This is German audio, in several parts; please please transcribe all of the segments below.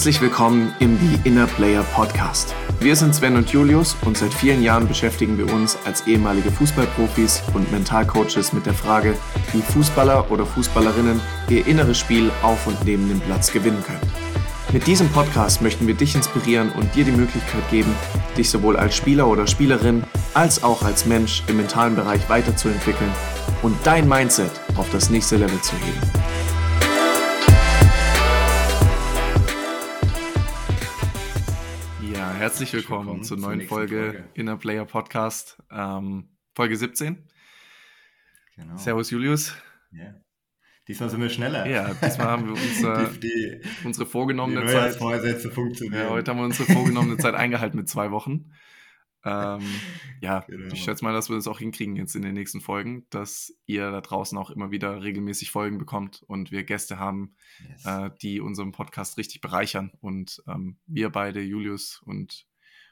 Herzlich willkommen im The Inner Player Podcast. Wir sind Sven und Julius und seit vielen Jahren beschäftigen wir uns als ehemalige Fußballprofis und Mentalcoaches mit der Frage, wie Fußballer oder Fußballerinnen ihr inneres Spiel auf und neben dem Platz gewinnen können. Mit diesem Podcast möchten wir dich inspirieren und dir die Möglichkeit geben, dich sowohl als Spieler oder Spielerin als auch als Mensch im mentalen Bereich weiterzuentwickeln und dein Mindset auf das nächste Level zu heben. Ja, herzlich willkommen, willkommen zur neuen Folge, Folge Inner Player Podcast, ähm, Folge 17. Genau. Servus Julius. Yeah. Diesmal sind wir schneller. Ja, diesmal haben wir uns, die, die, unsere vorgenommene die Zeit. funktionieren. Ja, heute haben wir unsere vorgenommene Zeit eingehalten mit zwei Wochen. Ähm, ja, genau. ich schätze mal, dass wir das auch hinkriegen jetzt in den nächsten Folgen, dass ihr da draußen auch immer wieder regelmäßig Folgen bekommt und wir Gäste haben, yes. äh, die unseren Podcast richtig bereichern und ähm, wir beide, Julius und,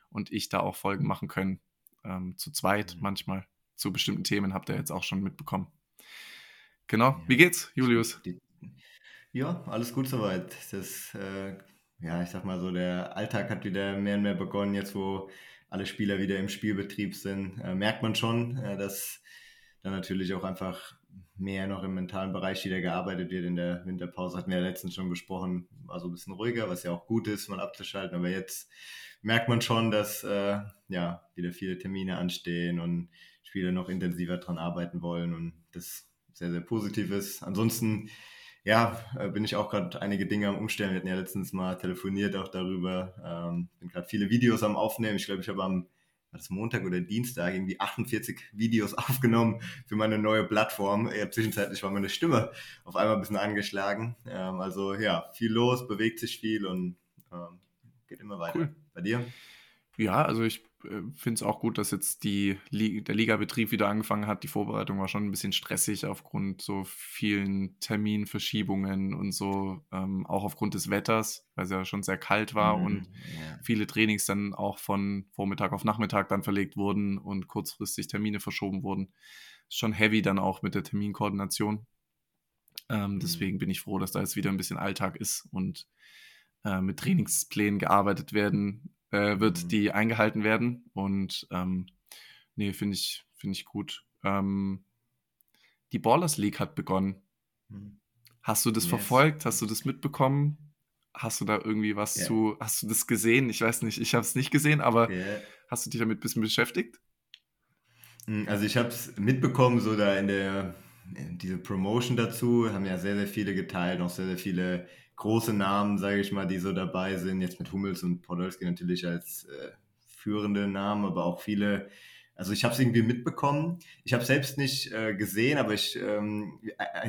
und ich, da auch Folgen machen können. Ähm, zu zweit mhm. manchmal zu bestimmten Themen habt ihr jetzt auch schon mitbekommen. Genau. Wie geht's, Julius? Ja, alles gut soweit. Das, äh, ja, ich sag mal so, der Alltag hat wieder mehr und mehr begonnen, jetzt wo alle Spieler wieder im Spielbetrieb sind. Äh, merkt man schon, äh, dass da natürlich auch einfach mehr noch im mentalen Bereich wieder gearbeitet wird. In der Winterpause hatten wir ja letztens schon besprochen, war so ein bisschen ruhiger, was ja auch gut ist, mal abzuschalten. Aber jetzt merkt man schon, dass äh, ja wieder viele Termine anstehen und Spieler noch intensiver dran arbeiten wollen. Und das sehr, sehr positiv ist. Ansonsten, ja, äh, bin ich auch gerade einige Dinge am Umstellen. Wir hatten ja letztens mal telefoniert auch darüber. Ähm, bin gerade viele Videos am Aufnehmen. Ich glaube, ich habe am war das Montag oder Dienstag irgendwie 48 Videos aufgenommen für meine neue Plattform. Ja, zwischenzeitlich war meine Stimme auf einmal ein bisschen angeschlagen. Ähm, also ja, viel los, bewegt sich viel und ähm, geht immer weiter. Cool. Bei dir? Ja, also ich finde es auch gut, dass jetzt die, der Ligabetrieb wieder angefangen hat. Die Vorbereitung war schon ein bisschen stressig aufgrund so vielen Terminverschiebungen und so, ähm, auch aufgrund des Wetters, weil es ja schon sehr kalt war mhm, und ja. viele Trainings dann auch von Vormittag auf Nachmittag dann verlegt wurden und kurzfristig Termine verschoben wurden. Ist schon heavy dann auch mit der Terminkoordination. Ähm, mhm. Deswegen bin ich froh, dass da jetzt wieder ein bisschen Alltag ist und äh, mit Trainingsplänen gearbeitet werden äh, wird mhm. die eingehalten werden. Und ähm, nee, finde ich, finde ich gut. Ähm, die Ballers League hat begonnen. Mhm. Hast du das yes. verfolgt? Hast du das mitbekommen? Hast du da irgendwie was yeah. zu, hast du das gesehen? Ich weiß nicht, ich habe es nicht gesehen, aber yeah. hast du dich damit ein bisschen beschäftigt? Hm, also ich habe es mitbekommen, so da in der, diese Promotion dazu, haben ja sehr, sehr viele geteilt, noch sehr, sehr viele große Namen, sage ich mal, die so dabei sind. Jetzt mit Hummels und Podolski natürlich als äh, führende Namen, aber auch viele. Also ich habe es irgendwie mitbekommen. Ich habe selbst nicht äh, gesehen, aber ich, ähm,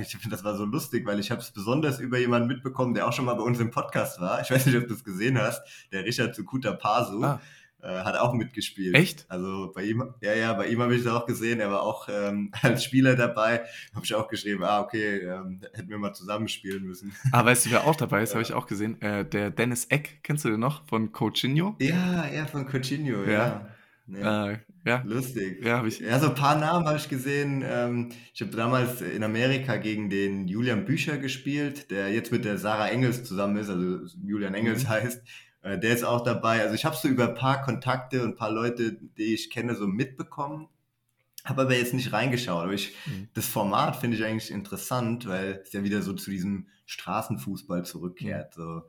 ich finde, das war so lustig, weil ich habe es besonders über jemanden mitbekommen, der auch schon mal bei uns im Podcast war. Ich weiß nicht, ob du es gesehen hast, der Richard Sukuta Pasu. Ah äh, hat auch mitgespielt. Echt? Also bei ihm, ja, ja, bei ihm habe ich es auch gesehen. Er war auch ähm, als Spieler dabei. Habe ich auch geschrieben, ah, okay, ähm, hätten wir mal zusammenspielen müssen. Ah, weißt du, wer auch dabei ist, ja. habe ich auch gesehen. Äh, der Dennis Eck, kennst du den noch? Von Coutinho? Ja, ja, von Coutinho, ja. ja. Ja. Äh, ja. Lustig. Ja, ich. Ja, so ein paar Namen habe ich gesehen. Ähm, ich habe damals in Amerika gegen den Julian Bücher gespielt, der jetzt mit der Sarah Engels zusammen ist, also Julian Engels mhm. heißt. Äh, der ist auch dabei. Also ich habe so über ein paar Kontakte und ein paar Leute, die ich kenne, so mitbekommen. Habe aber jetzt nicht reingeschaut. Aber ich, mhm. das Format finde ich eigentlich interessant, weil es ja wieder so zu diesem Straßenfußball zurückkehrt. Mhm. So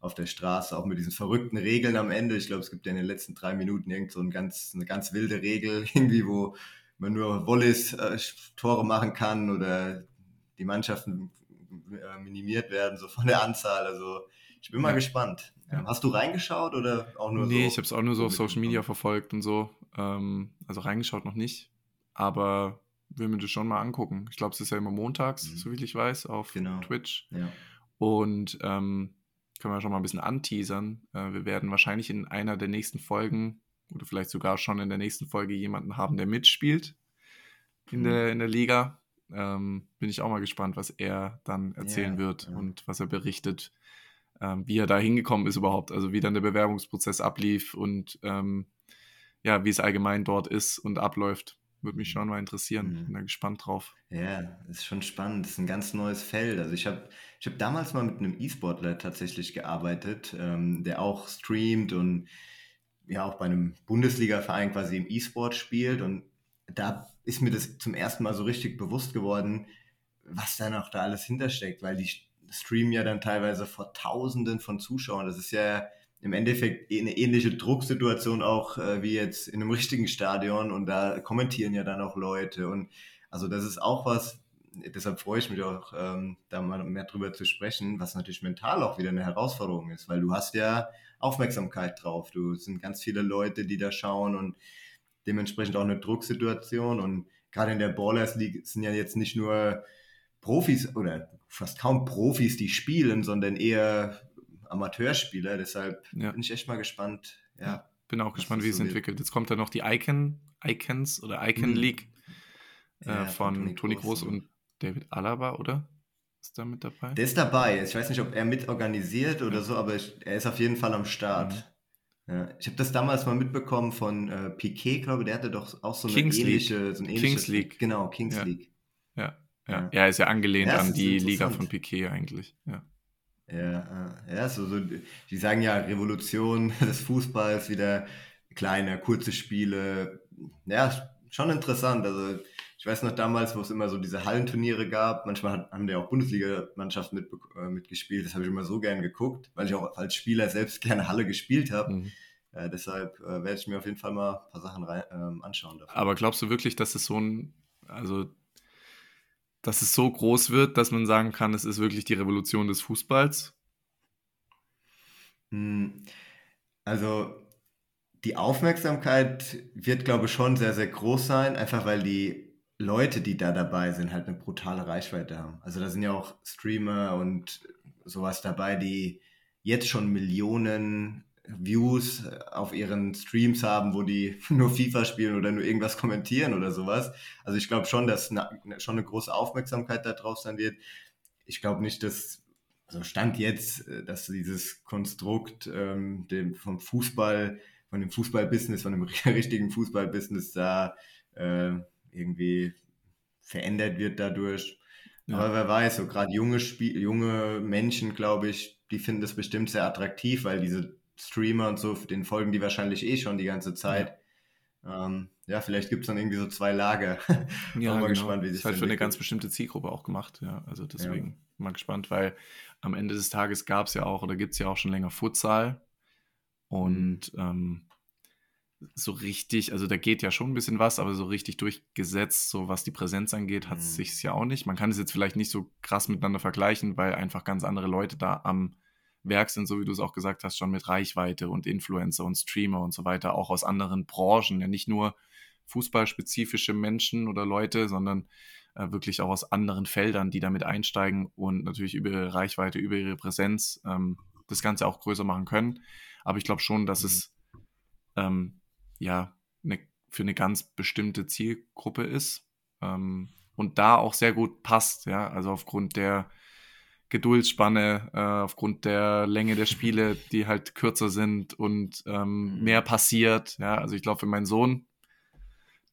auf der Straße, auch mit diesen verrückten Regeln am Ende. Ich glaube, es gibt ja in den letzten drei Minuten irgend so ein ganz, eine ganz wilde Regel, irgendwie, wo man nur Wollis äh, Tore machen kann oder die Mannschaften äh, minimiert werden, so von der Anzahl. Also ich bin mal gespannt. Hast du reingeschaut oder auch nur nee, so? Nee, ich habe es auch nur so auf Social Media verfolgt und so. Ähm, also reingeschaut noch nicht. Aber will mir das schon mal angucken. Ich glaube, es ist ja immer montags, mhm. so wie ich weiß, auf genau. Twitch. Ja. Und ähm, können wir schon mal ein bisschen anteasern. Äh, wir werden wahrscheinlich in einer der nächsten Folgen oder vielleicht sogar schon in der nächsten Folge jemanden haben, der mitspielt in, mhm. der, in der Liga. Ähm, bin ich auch mal gespannt, was er dann erzählen ja, wird ja. und was er berichtet ähm, wie er da hingekommen ist überhaupt, also wie dann der Bewerbungsprozess ablief und ähm, ja, wie es allgemein dort ist und abläuft. Würde mich schon mal interessieren. Mhm. Bin da gespannt drauf. Ja, ist schon spannend. Das ist ein ganz neues Feld. Also ich habe ich hab damals mal mit einem E-Sportler tatsächlich gearbeitet, ähm, der auch streamt und ja auch bei einem Bundesliga-Verein quasi im E-Sport spielt. Und da ist mir das zum ersten Mal so richtig bewusst geworden, was da noch da alles hintersteckt, weil die streamen ja dann teilweise vor Tausenden von Zuschauern. Das ist ja im Endeffekt eine ähnliche Drucksituation auch äh, wie jetzt in einem richtigen Stadion. Und da kommentieren ja dann auch Leute. Und also das ist auch was, deshalb freue ich mich auch, ähm, da mal mehr drüber zu sprechen, was natürlich mental auch wieder eine Herausforderung ist, weil du hast ja Aufmerksamkeit drauf, du es sind ganz viele Leute, die da schauen und dementsprechend auch eine Drucksituation. Und gerade in der Ballers League sind ja jetzt nicht nur Profis oder fast kaum Profis, die spielen, sondern eher Amateurspieler. Deshalb ja. bin ich echt mal gespannt. Ja, bin auch gespannt, wie es so entwickelt. Jetzt kommt da noch die Icon, Icons oder Icon mhm. League äh, ja, von, von Toni Groß, und David Alaba, oder? Ist da mit dabei? Der ist dabei. Ich weiß nicht, ob er mit organisiert oder so, aber ich, er ist auf jeden Fall am Start. Mhm. Ja, ich habe das damals mal mitbekommen von äh, Piquet, glaube ich, der hatte doch auch so eine Kings ähnliche, so ein Kings League. Genau, Kings ja. League. Ja. Ja, ja, ist ja angelehnt ja, an die Liga von Piquet eigentlich. Ja, ja, ja so, so, die sagen ja Revolution des Fußballs, wieder kleine, kurze Spiele. Ja, schon interessant. Also ich weiß noch damals, wo es immer so diese Hallenturniere gab. Manchmal haben die auch Bundesliga-Mannschaften mit, äh, mitgespielt. Das habe ich immer so gern geguckt, weil ich auch als Spieler selbst gerne Halle gespielt habe. Mhm. Äh, deshalb äh, werde ich mir auf jeden Fall mal ein paar Sachen rein, ähm, anschauen. Dafür. Aber glaubst du wirklich, dass es so ein, also dass es so groß wird, dass man sagen kann, es ist wirklich die Revolution des Fußballs? Hm, also die Aufmerksamkeit wird, glaube ich, schon sehr, sehr groß sein, einfach weil die Leute, die da dabei sind, halt eine brutale Reichweite haben. Also da sind ja auch Streamer und sowas dabei, die jetzt schon Millionen Views äh, auf ihren Streams haben, wo die nur FIFA spielen oder nur irgendwas kommentieren oder sowas. Also ich glaube schon, dass eine, schon eine große Aufmerksamkeit da drauf sein wird. Ich glaube nicht, dass, also Stand jetzt, äh, dass dieses Konstrukt ähm, dem, vom Fußball, von dem Fußballbusiness, von dem richtigen Fußballbusiness da äh, irgendwie verändert wird dadurch. Ja. Aber wer weiß, so gerade junge, junge Menschen, glaube ich, die finden das bestimmt sehr attraktiv, weil diese Streamer und so, den folgen die wahrscheinlich eh schon die ganze Zeit. Ja, ähm, ja vielleicht gibt es dann irgendwie so zwei Lager. ja, mal genau. gespannt, wie sich das halt für eine ganz bestimmte Zielgruppe auch gemacht, ja. Also deswegen ja. mal gespannt, weil am Ende des Tages gab es ja auch oder gibt es ja auch schon länger Futsal. Und mhm. ähm, so richtig, also da geht ja schon ein bisschen was, aber so richtig durchgesetzt, so was die Präsenz angeht, hat es mhm. sich ja auch nicht. Man kann es jetzt vielleicht nicht so krass miteinander vergleichen, weil einfach ganz andere Leute da am Werk sind, so wie du es auch gesagt hast, schon mit Reichweite und Influencer und Streamer und so weiter, auch aus anderen Branchen, ja nicht nur fußballspezifische Menschen oder Leute, sondern äh, wirklich auch aus anderen Feldern, die damit einsteigen und natürlich über ihre Reichweite, über ihre Präsenz ähm, das Ganze auch größer machen können. Aber ich glaube schon, dass mhm. es ähm, ja ne, für eine ganz bestimmte Zielgruppe ist ähm, und da auch sehr gut passt, ja, also aufgrund der Geduldsspanne äh, aufgrund der Länge der Spiele, die halt kürzer sind und ähm, mhm. mehr passiert. Ja, also ich glaube, für meinen Sohn,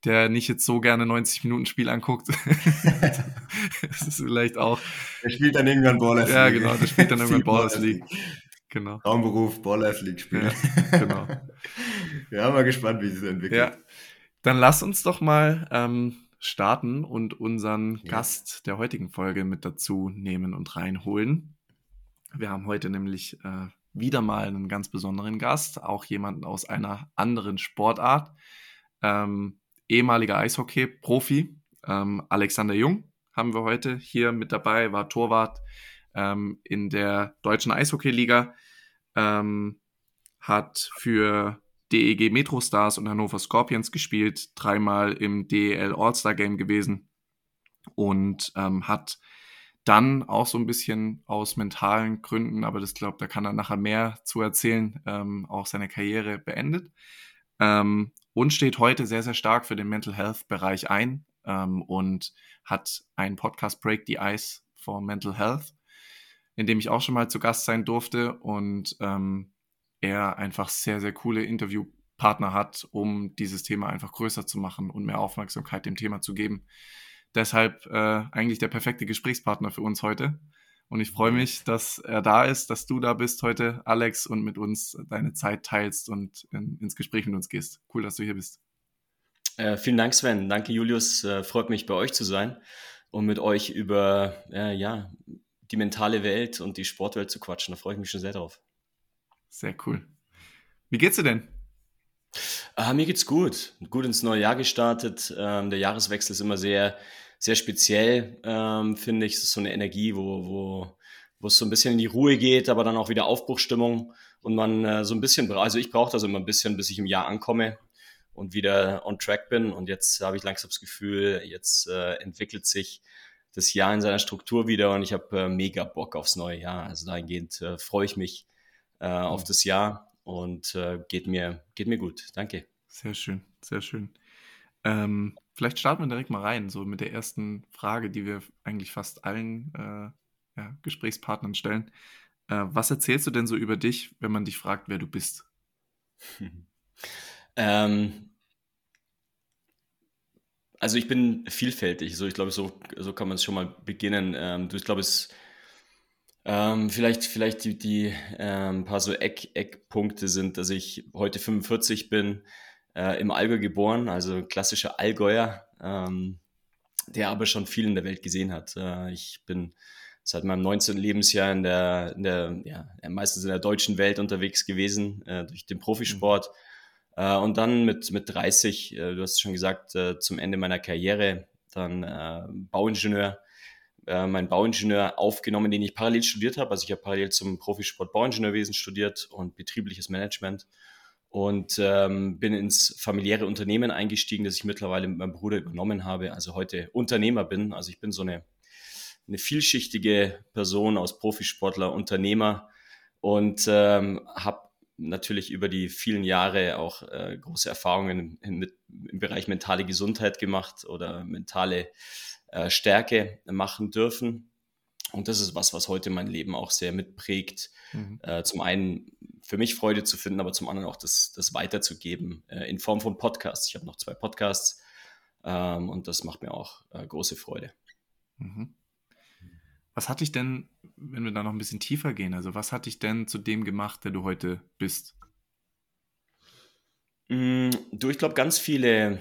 der nicht jetzt so gerne 90 Minuten Spiel anguckt, das ist vielleicht auch. Der spielt dann irgendwann Ballers League. Ja, genau, der spielt dann irgendwann Ballers League. Genau. Traumberuf, Ballers League spielen. Ja, genau. ja, mal gespannt, wie sich das entwickelt. Ja. Dann lass uns doch mal ähm, starten und unseren ja. Gast der heutigen Folge mit dazu nehmen und reinholen. Wir haben heute nämlich äh, wieder mal einen ganz besonderen Gast, auch jemanden aus einer anderen Sportart. Ähm, ehemaliger Eishockey-Profi, ähm, Alexander Jung haben wir heute hier mit dabei, war Torwart ähm, in der deutschen Eishockey-Liga, ähm, hat für DEG Metro Stars und Hannover Scorpions gespielt, dreimal im DEL All-Star Game gewesen und ähm, hat dann auch so ein bisschen aus mentalen Gründen, aber das glaube, da kann er nachher mehr zu erzählen, ähm, auch seine Karriere beendet ähm, und steht heute sehr, sehr stark für den Mental Health Bereich ein ähm, und hat einen Podcast Break the Ice for Mental Health, in dem ich auch schon mal zu Gast sein durfte und ähm, er einfach sehr, sehr coole Interview Gesprächspartner hat, um dieses Thema einfach größer zu machen und mehr Aufmerksamkeit dem Thema zu geben. Deshalb äh, eigentlich der perfekte Gesprächspartner für uns heute. Und ich freue mich, dass er da ist, dass du da bist heute, Alex, und mit uns deine Zeit teilst und in, ins Gespräch mit uns gehst. Cool, dass du hier bist. Äh, vielen Dank, Sven. Danke, Julius. Äh, freut mich, bei euch zu sein und mit euch über äh, ja, die mentale Welt und die Sportwelt zu quatschen. Da freue ich mich schon sehr drauf. Sehr cool. Wie geht's dir denn? Ah, mir geht's gut. Gut ins neue Jahr gestartet. Ähm, der Jahreswechsel ist immer sehr sehr speziell, ähm, finde ich. Es ist so eine Energie, wo, wo, wo es so ein bisschen in die Ruhe geht, aber dann auch wieder Aufbruchstimmung und man äh, so ein bisschen, also ich brauche das immer ein bisschen, bis ich im Jahr ankomme und wieder on track bin. Und jetzt habe ich langsam das Gefühl, jetzt äh, entwickelt sich das Jahr in seiner Struktur wieder und ich habe äh, mega Bock aufs neue Jahr. Also dahingehend äh, freue ich mich äh, auf das Jahr und äh, geht, mir, geht mir gut. Danke. Sehr schön, sehr schön. Ähm, vielleicht starten wir direkt mal rein, so mit der ersten Frage, die wir eigentlich fast allen äh, ja, Gesprächspartnern stellen. Äh, was erzählst du denn so über dich, wenn man dich fragt, wer du bist? ähm, also ich bin vielfältig, so ich glaube, so, so kann man es schon mal beginnen. Ähm, ich glaube, es ähm, vielleicht, vielleicht die, die ähm, paar so Eck, Eckpunkte sind, dass ich heute 45 bin, äh, im Allgäu geboren, also klassischer Allgäuer, ähm, der aber schon viel in der Welt gesehen hat. Äh, ich bin seit meinem 19. Lebensjahr in der, in der ja, meistens in der deutschen Welt unterwegs gewesen, äh, durch den Profisport. Mhm. Äh, und dann mit, mit 30, äh, du hast es schon gesagt, äh, zum Ende meiner Karriere, dann Bauingenieur, äh, mein Bauingenieur aufgenommen, den ich parallel studiert habe. Also ich habe parallel zum Profisport Bauingenieurwesen studiert und betriebliches Management und ähm, bin ins familiäre Unternehmen eingestiegen, das ich mittlerweile mit meinem Bruder übernommen habe. Also heute Unternehmer bin. Also ich bin so eine, eine vielschichtige Person aus Profisportler, Unternehmer und ähm, habe natürlich über die vielen Jahre auch äh, große Erfahrungen im, im, im, Bereich mentale Gesundheit gemacht oder mentale äh, Stärke machen dürfen. Und das ist was, was heute mein Leben auch sehr mitprägt. Mhm. Äh, zum einen für mich Freude zu finden, aber zum anderen auch das, das weiterzugeben äh, in Form von Podcasts. Ich habe noch zwei Podcasts ähm, und das macht mir auch äh, große Freude. Mhm. Was hat dich denn, wenn wir da noch ein bisschen tiefer gehen, also was hat dich denn zu dem gemacht, der du heute bist? Mm, du, ich glaube, ganz viele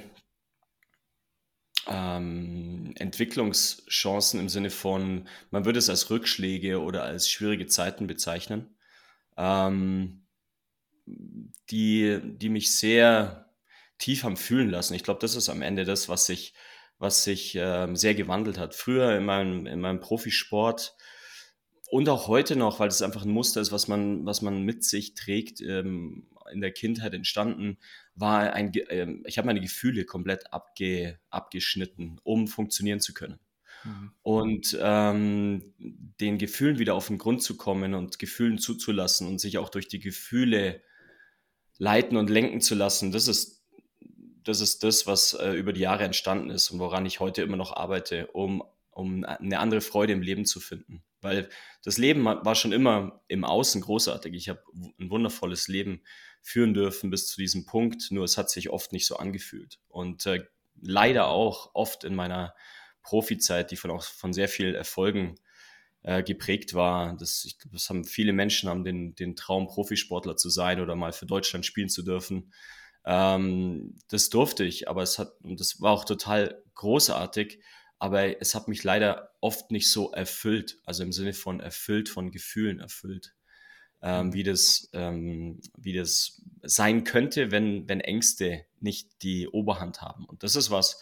ähm, Entwicklungschancen im Sinne von, man würde es als Rückschläge oder als schwierige Zeiten bezeichnen ähm, die, die mich sehr tief haben fühlen lassen. Ich glaube, das ist am Ende das, was sich, was sich ähm, sehr gewandelt hat. Früher in meinem, in meinem Profisport und auch heute noch, weil es einfach ein Muster ist, was man, was man mit sich trägt, ähm, in der Kindheit entstanden, war ein, äh, ich habe meine Gefühle komplett abge, abgeschnitten, um funktionieren zu können. Mhm. Und ähm, den Gefühlen wieder auf den Grund zu kommen und Gefühlen zuzulassen und sich auch durch die Gefühle leiten und lenken zu lassen, das ist das, ist das was äh, über die Jahre entstanden ist und woran ich heute immer noch arbeite, um, um eine andere Freude im Leben zu finden. Weil das Leben war schon immer im Außen großartig. Ich habe ein wundervolles Leben führen dürfen bis zu diesem Punkt, nur es hat sich oft nicht so angefühlt. Und äh, leider auch oft in meiner Profizeit, die von auch von sehr vielen Erfolgen äh, geprägt war. Das, ich, das haben viele Menschen haben den, den Traum, Profisportler zu sein oder mal für Deutschland spielen zu dürfen. Ähm, das durfte ich, aber es hat, und das war auch total großartig, aber es hat mich leider oft nicht so erfüllt, also im Sinne von erfüllt, von Gefühlen erfüllt. Ähm, mhm. wie, das, ähm, wie das sein könnte, wenn, wenn Ängste nicht die Oberhand haben. Und das ist was,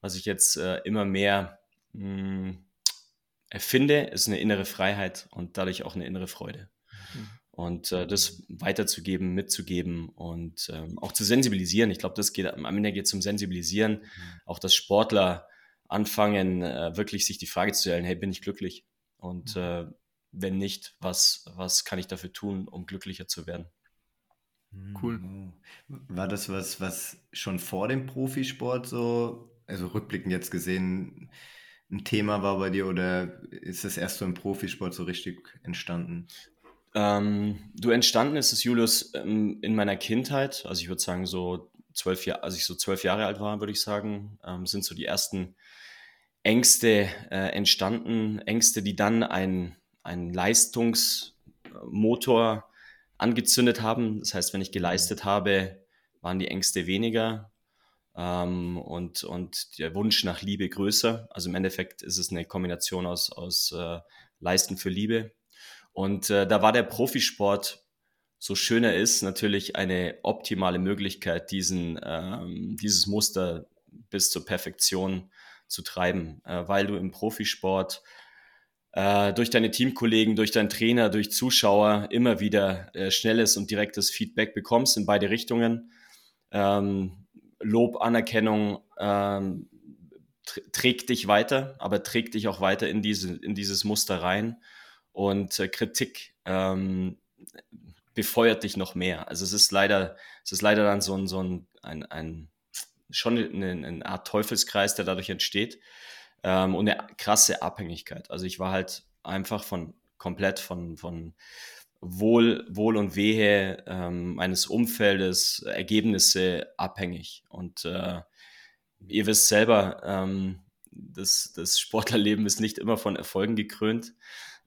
was ich jetzt äh, immer mehr mh, hm, erfinde, ist eine innere Freiheit und dadurch auch eine innere Freude. Mhm. Und äh, das weiterzugeben, mitzugeben und ähm, auch zu sensibilisieren. Ich glaube, das geht am Ende geht es um Sensibilisieren. Mhm. Auch dass Sportler anfangen, äh, wirklich sich die Frage zu stellen, hey, bin ich glücklich? Und mhm. äh, wenn nicht, was, was kann ich dafür tun, um glücklicher zu werden? Cool. Mhm. War das was, was schon vor dem Profisport so also rückblickend jetzt gesehen, ein Thema war bei dir oder ist das erst so im Profisport so richtig entstanden? Ähm, du entstanden ist es, Julius, ähm, in meiner Kindheit. Also ich würde sagen, so zwölf Jahre, als ich so zwölf Jahre alt war, würde ich sagen, ähm, sind so die ersten Ängste äh, entstanden. Ängste, die dann ein, ein Leistungsmotor angezündet haben. Das heißt, wenn ich geleistet habe, waren die Ängste weniger ähm, und, und der Wunsch nach Liebe größer. Also im Endeffekt ist es eine Kombination aus, aus äh, Leisten für Liebe. Und äh, da war der Profisport, so schön er ist, natürlich eine optimale Möglichkeit, diesen, ähm, dieses Muster bis zur Perfektion zu treiben, äh, weil du im Profisport äh, durch deine Teamkollegen, durch deinen Trainer, durch Zuschauer immer wieder äh, schnelles und direktes Feedback bekommst in beide Richtungen. Ähm, Lob, Anerkennung ähm, trägt dich weiter, aber trägt dich auch weiter in, diese, in dieses Muster rein. Und äh, Kritik ähm, befeuert dich noch mehr. Also es ist leider, es ist leider dann so ein, so ein, ein, ein schon eine, eine Art Teufelskreis, der dadurch entsteht. Ähm, und eine krasse Abhängigkeit. Also ich war halt einfach von komplett von, von Wohl, Wohl und Wehe ähm, meines Umfeldes, Ergebnisse abhängig. Und äh, ihr wisst selber, ähm, das, das Sportlerleben ist nicht immer von Erfolgen gekrönt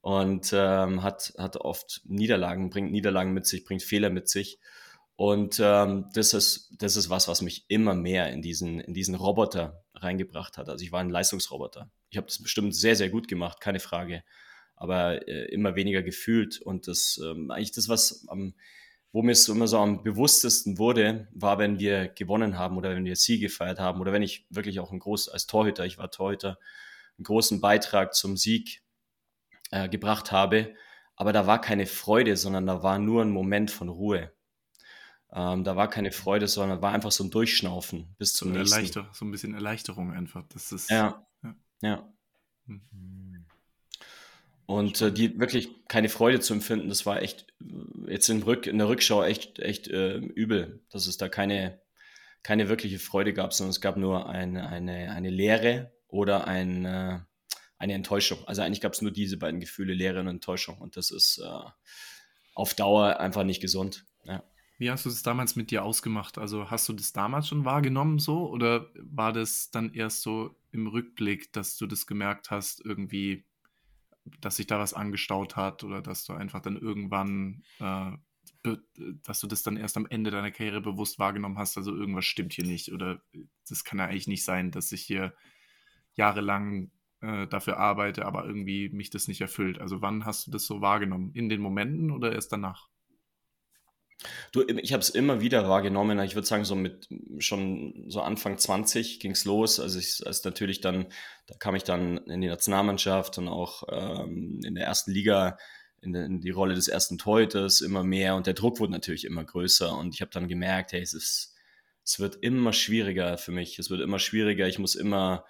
und ähm, hat, hat oft Niederlagen, bringt Niederlagen mit sich, bringt Fehler mit sich. Und ähm, das, ist, das ist was, was mich immer mehr in diesen, in diesen Roboter reingebracht hat. Also ich war ein Leistungsroboter. Ich habe das bestimmt sehr, sehr gut gemacht, keine Frage. Aber äh, immer weniger gefühlt. Und das ähm, eigentlich das, was am, wo mir es immer so am bewusstesten wurde, war, wenn wir gewonnen haben oder wenn wir Siege gefeiert haben oder wenn ich wirklich auch ein groß als Torhüter, ich war Torhüter, einen großen Beitrag zum Sieg äh, gebracht habe. Aber da war keine Freude, sondern da war nur ein Moment von Ruhe. Ähm, da war keine Freude, sondern war einfach so ein Durchschnaufen bis zum so nächsten. Erleichter, so ein bisschen Erleichterung einfach. Das ist, ja, ja. ja. Hm. Und äh, die wirklich keine Freude zu empfinden, das war echt äh, jetzt in, Rück, in der Rückschau echt, echt äh, übel, dass es da keine, keine wirkliche Freude gab, sondern es gab nur eine, eine, eine Leere oder ein, äh, eine Enttäuschung. Also eigentlich gab es nur diese beiden Gefühle, Leere und Enttäuschung. Und das ist äh, auf Dauer einfach nicht gesund. Ja. Wie hast du das damals mit dir ausgemacht? Also hast du das damals schon wahrgenommen so oder war das dann erst so im Rückblick, dass du das gemerkt hast, irgendwie, dass sich da was angestaut hat oder dass du einfach dann irgendwann, äh, dass du das dann erst am Ende deiner Karriere bewusst wahrgenommen hast, also irgendwas stimmt hier nicht oder das kann ja eigentlich nicht sein, dass ich hier jahrelang äh, dafür arbeite, aber irgendwie mich das nicht erfüllt. Also wann hast du das so wahrgenommen? In den Momenten oder erst danach? Du, ich habe es immer wieder wahrgenommen. Ich würde sagen, so mit schon so Anfang 20 ging es los. Also ich, als natürlich dann, da kam ich dann in die Nationalmannschaft und auch ähm, in der ersten Liga in, in, die Rolle des ersten Torhüters immer mehr und der Druck wurde natürlich immer größer und ich habe dann gemerkt, hey, es ist, es wird immer schwieriger für mich. Es wird immer schwieriger. Ich muss immer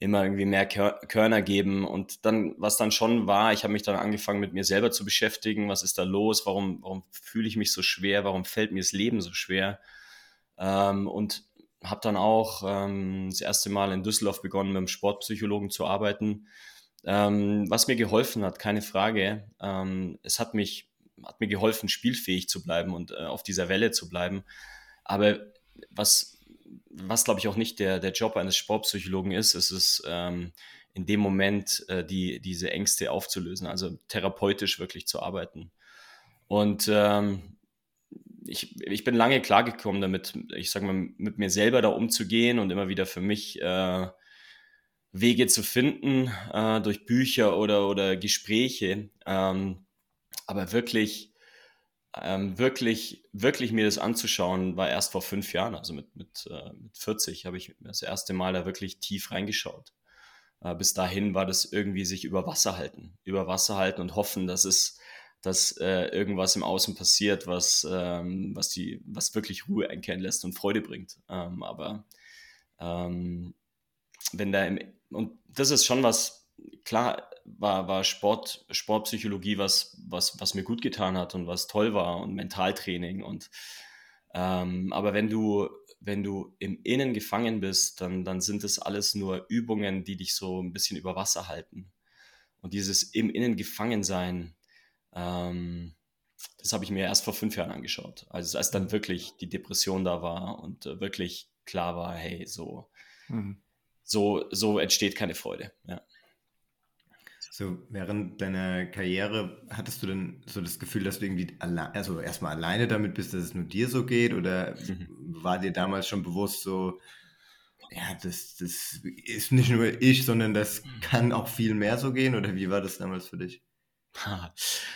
immer irgendwie mehr Körner geben. Und dann, was dann schon war, ich habe mich dann angefangen mit mir selber zu beschäftigen. Was ist da los? Warum, warum fühle ich mich so schwer? Warum fällt mir das Leben so schwer? Ähm, und habe dann auch ähm, das erste Mal in Düsseldorf begonnen, mit einem Sportpsychologen zu arbeiten. Ähm, was mir geholfen hat, keine Frage. Ähm, es hat mich, hat mir geholfen, spielfähig zu bleiben und äh, auf dieser Welle zu bleiben. Aber was was glaube ich auch nicht der, der Job eines Sportpsychologen ist, ist es ähm, in dem Moment äh, die, diese Ängste aufzulösen, also therapeutisch wirklich zu arbeiten. Und ähm, ich, ich bin lange klargekommen damit, ich sage mal, mit mir selber da umzugehen und immer wieder für mich äh, Wege zu finden äh, durch Bücher oder, oder Gespräche. Ähm, aber wirklich ähm, wirklich, wirklich mir das anzuschauen, war erst vor fünf Jahren, also mit, mit, äh, mit 40 habe ich das erste Mal da wirklich tief reingeschaut. Äh, bis dahin war das irgendwie sich über Wasser halten, über Wasser halten und hoffen, dass es, dass äh, irgendwas im Außen passiert, was, ähm, was die, was wirklich Ruhe einkehren lässt und Freude bringt. Ähm, aber ähm, wenn da im, und das ist schon was, klar, war, war Sport, Sportpsychologie was, was, was mir gut getan hat und was toll war und Mentaltraining. Und ähm, aber wenn du, wenn du im Innen gefangen bist, dann, dann sind es alles nur Übungen, die dich so ein bisschen über Wasser halten. Und dieses im Innen gefangen sein, ähm, das habe ich mir erst vor fünf Jahren angeschaut. Also als dann wirklich die Depression da war und äh, wirklich klar war, hey, so, mhm. so, so entsteht keine Freude. Ja. So, während deiner Karriere hattest du denn so das Gefühl, dass du irgendwie alle, also erstmal alleine damit bist, dass es nur dir so geht? Oder mhm. war dir damals schon bewusst so, ja, das, das ist nicht nur ich, sondern das kann auch viel mehr so gehen? Oder wie war das damals für dich?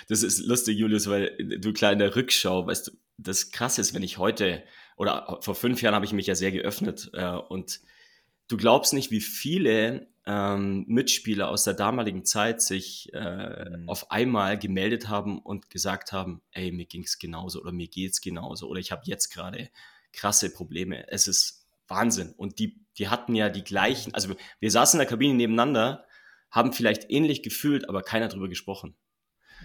Das ist lustig, Julius, weil du kleine Rückschau, weißt du, das krass ist, wenn ich heute oder vor fünf Jahren habe ich mich ja sehr geöffnet äh, und du glaubst nicht, wie viele ähm, Mitspieler aus der damaligen Zeit sich äh, mhm. auf einmal gemeldet haben und gesagt haben, ey, mir ging es genauso oder mir geht es genauso oder ich habe jetzt gerade krasse Probleme. Es ist Wahnsinn. Und die, die hatten ja die gleichen, also wir saßen in der Kabine nebeneinander, haben vielleicht ähnlich gefühlt, aber keiner drüber gesprochen.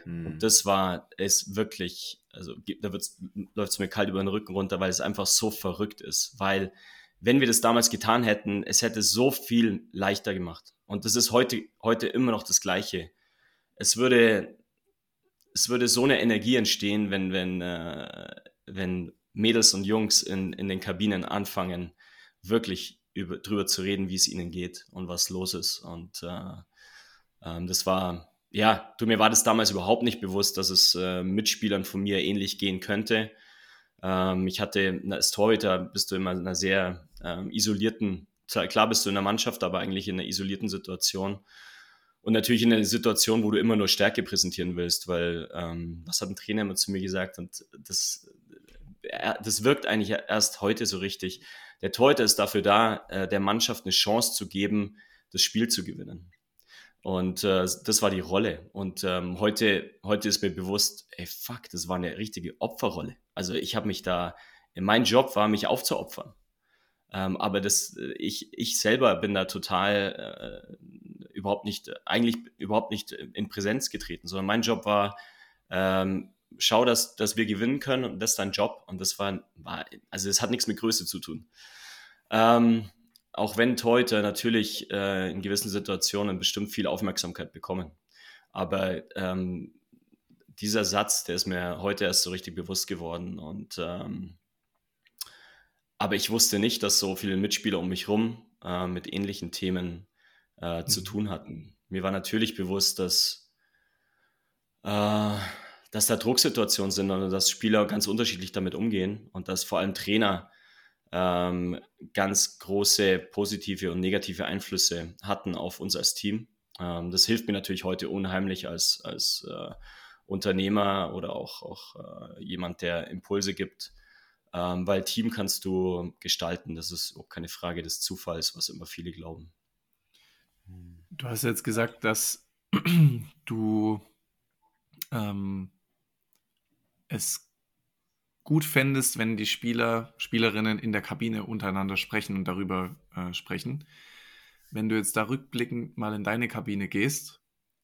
Mhm. Und das war es wirklich, also da läuft es mir kalt über den Rücken runter, weil es einfach so verrückt ist, weil wenn wir das damals getan hätten, es hätte so viel leichter gemacht. Und das ist heute, heute immer noch das Gleiche. Es würde, es würde so eine Energie entstehen, wenn, wenn, äh, wenn Mädels und Jungs in, in den Kabinen anfangen, wirklich über, drüber zu reden, wie es ihnen geht und was los ist. Und äh, ähm, das war, ja, du, mir war das damals überhaupt nicht bewusst, dass es äh, Mitspielern von mir ähnlich gehen könnte. Ähm, ich hatte, als Torhüter bist du immer in einer sehr ähm, isolierten, klar bist du in der Mannschaft, aber eigentlich in einer isolierten Situation. Und natürlich in einer Situation, wo du immer nur Stärke präsentieren willst, weil, ähm, was hat ein Trainer immer zu mir gesagt? Und das, äh, das wirkt eigentlich erst heute so richtig. Der Torhüter ist dafür da, äh, der Mannschaft eine Chance zu geben, das Spiel zu gewinnen. Und äh, das war die Rolle. Und ähm, heute, heute ist mir bewusst, ey, fuck, das war eine richtige Opferrolle. Also ich habe mich da, mein Job war, mich aufzuopfern. Ähm, aber das, ich, ich selber bin da total äh, überhaupt nicht, eigentlich überhaupt nicht in Präsenz getreten, sondern mein Job war, ähm, schau, dass, dass wir gewinnen können und das ist dein Job. Und das war, war also es hat nichts mit Größe zu tun. Ähm, auch wenn Torhüter natürlich äh, in gewissen Situationen bestimmt viel Aufmerksamkeit bekommen. Aber ähm, dieser Satz, der ist mir heute erst so richtig bewusst geworden. Und ähm, aber ich wusste nicht, dass so viele Mitspieler um mich herum äh, mit ähnlichen Themen äh, mhm. zu tun hatten. Mir war natürlich bewusst, dass, äh, dass da Drucksituationen sind und dass Spieler ganz unterschiedlich damit umgehen und dass vor allem Trainer ähm, ganz große positive und negative Einflüsse hatten auf uns als Team. Ähm, das hilft mir natürlich heute unheimlich als, als äh, Unternehmer oder auch, auch äh, jemand, der Impulse gibt, ähm, weil Team kannst du gestalten. Das ist auch keine Frage des Zufalls, was immer viele glauben. Du hast jetzt gesagt, dass du ähm, es gut fändest, wenn die Spieler, Spielerinnen in der Kabine untereinander sprechen und darüber äh, sprechen. Wenn du jetzt da rückblickend mal in deine Kabine gehst,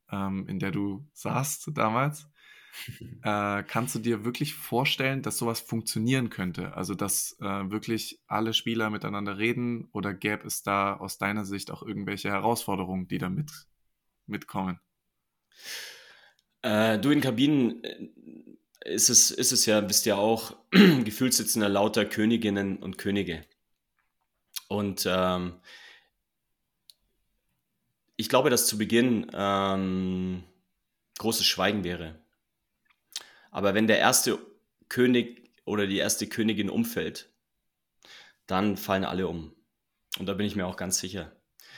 ähm, in der du saßt damals, äh, kannst du dir wirklich vorstellen, dass sowas funktionieren könnte? Also, dass äh, wirklich alle Spieler miteinander reden oder gäbe es da aus deiner Sicht auch irgendwelche Herausforderungen, die da mit, mitkommen? Äh, du in Kabinen äh, ist es, ist es ja, wisst ihr auch, gefühlt sitzen da lauter Königinnen und Könige. Und ähm, ich glaube, dass zu Beginn ähm, großes Schweigen wäre. Aber wenn der erste König oder die erste Königin umfällt, dann fallen alle um. Und da bin ich mir auch ganz sicher.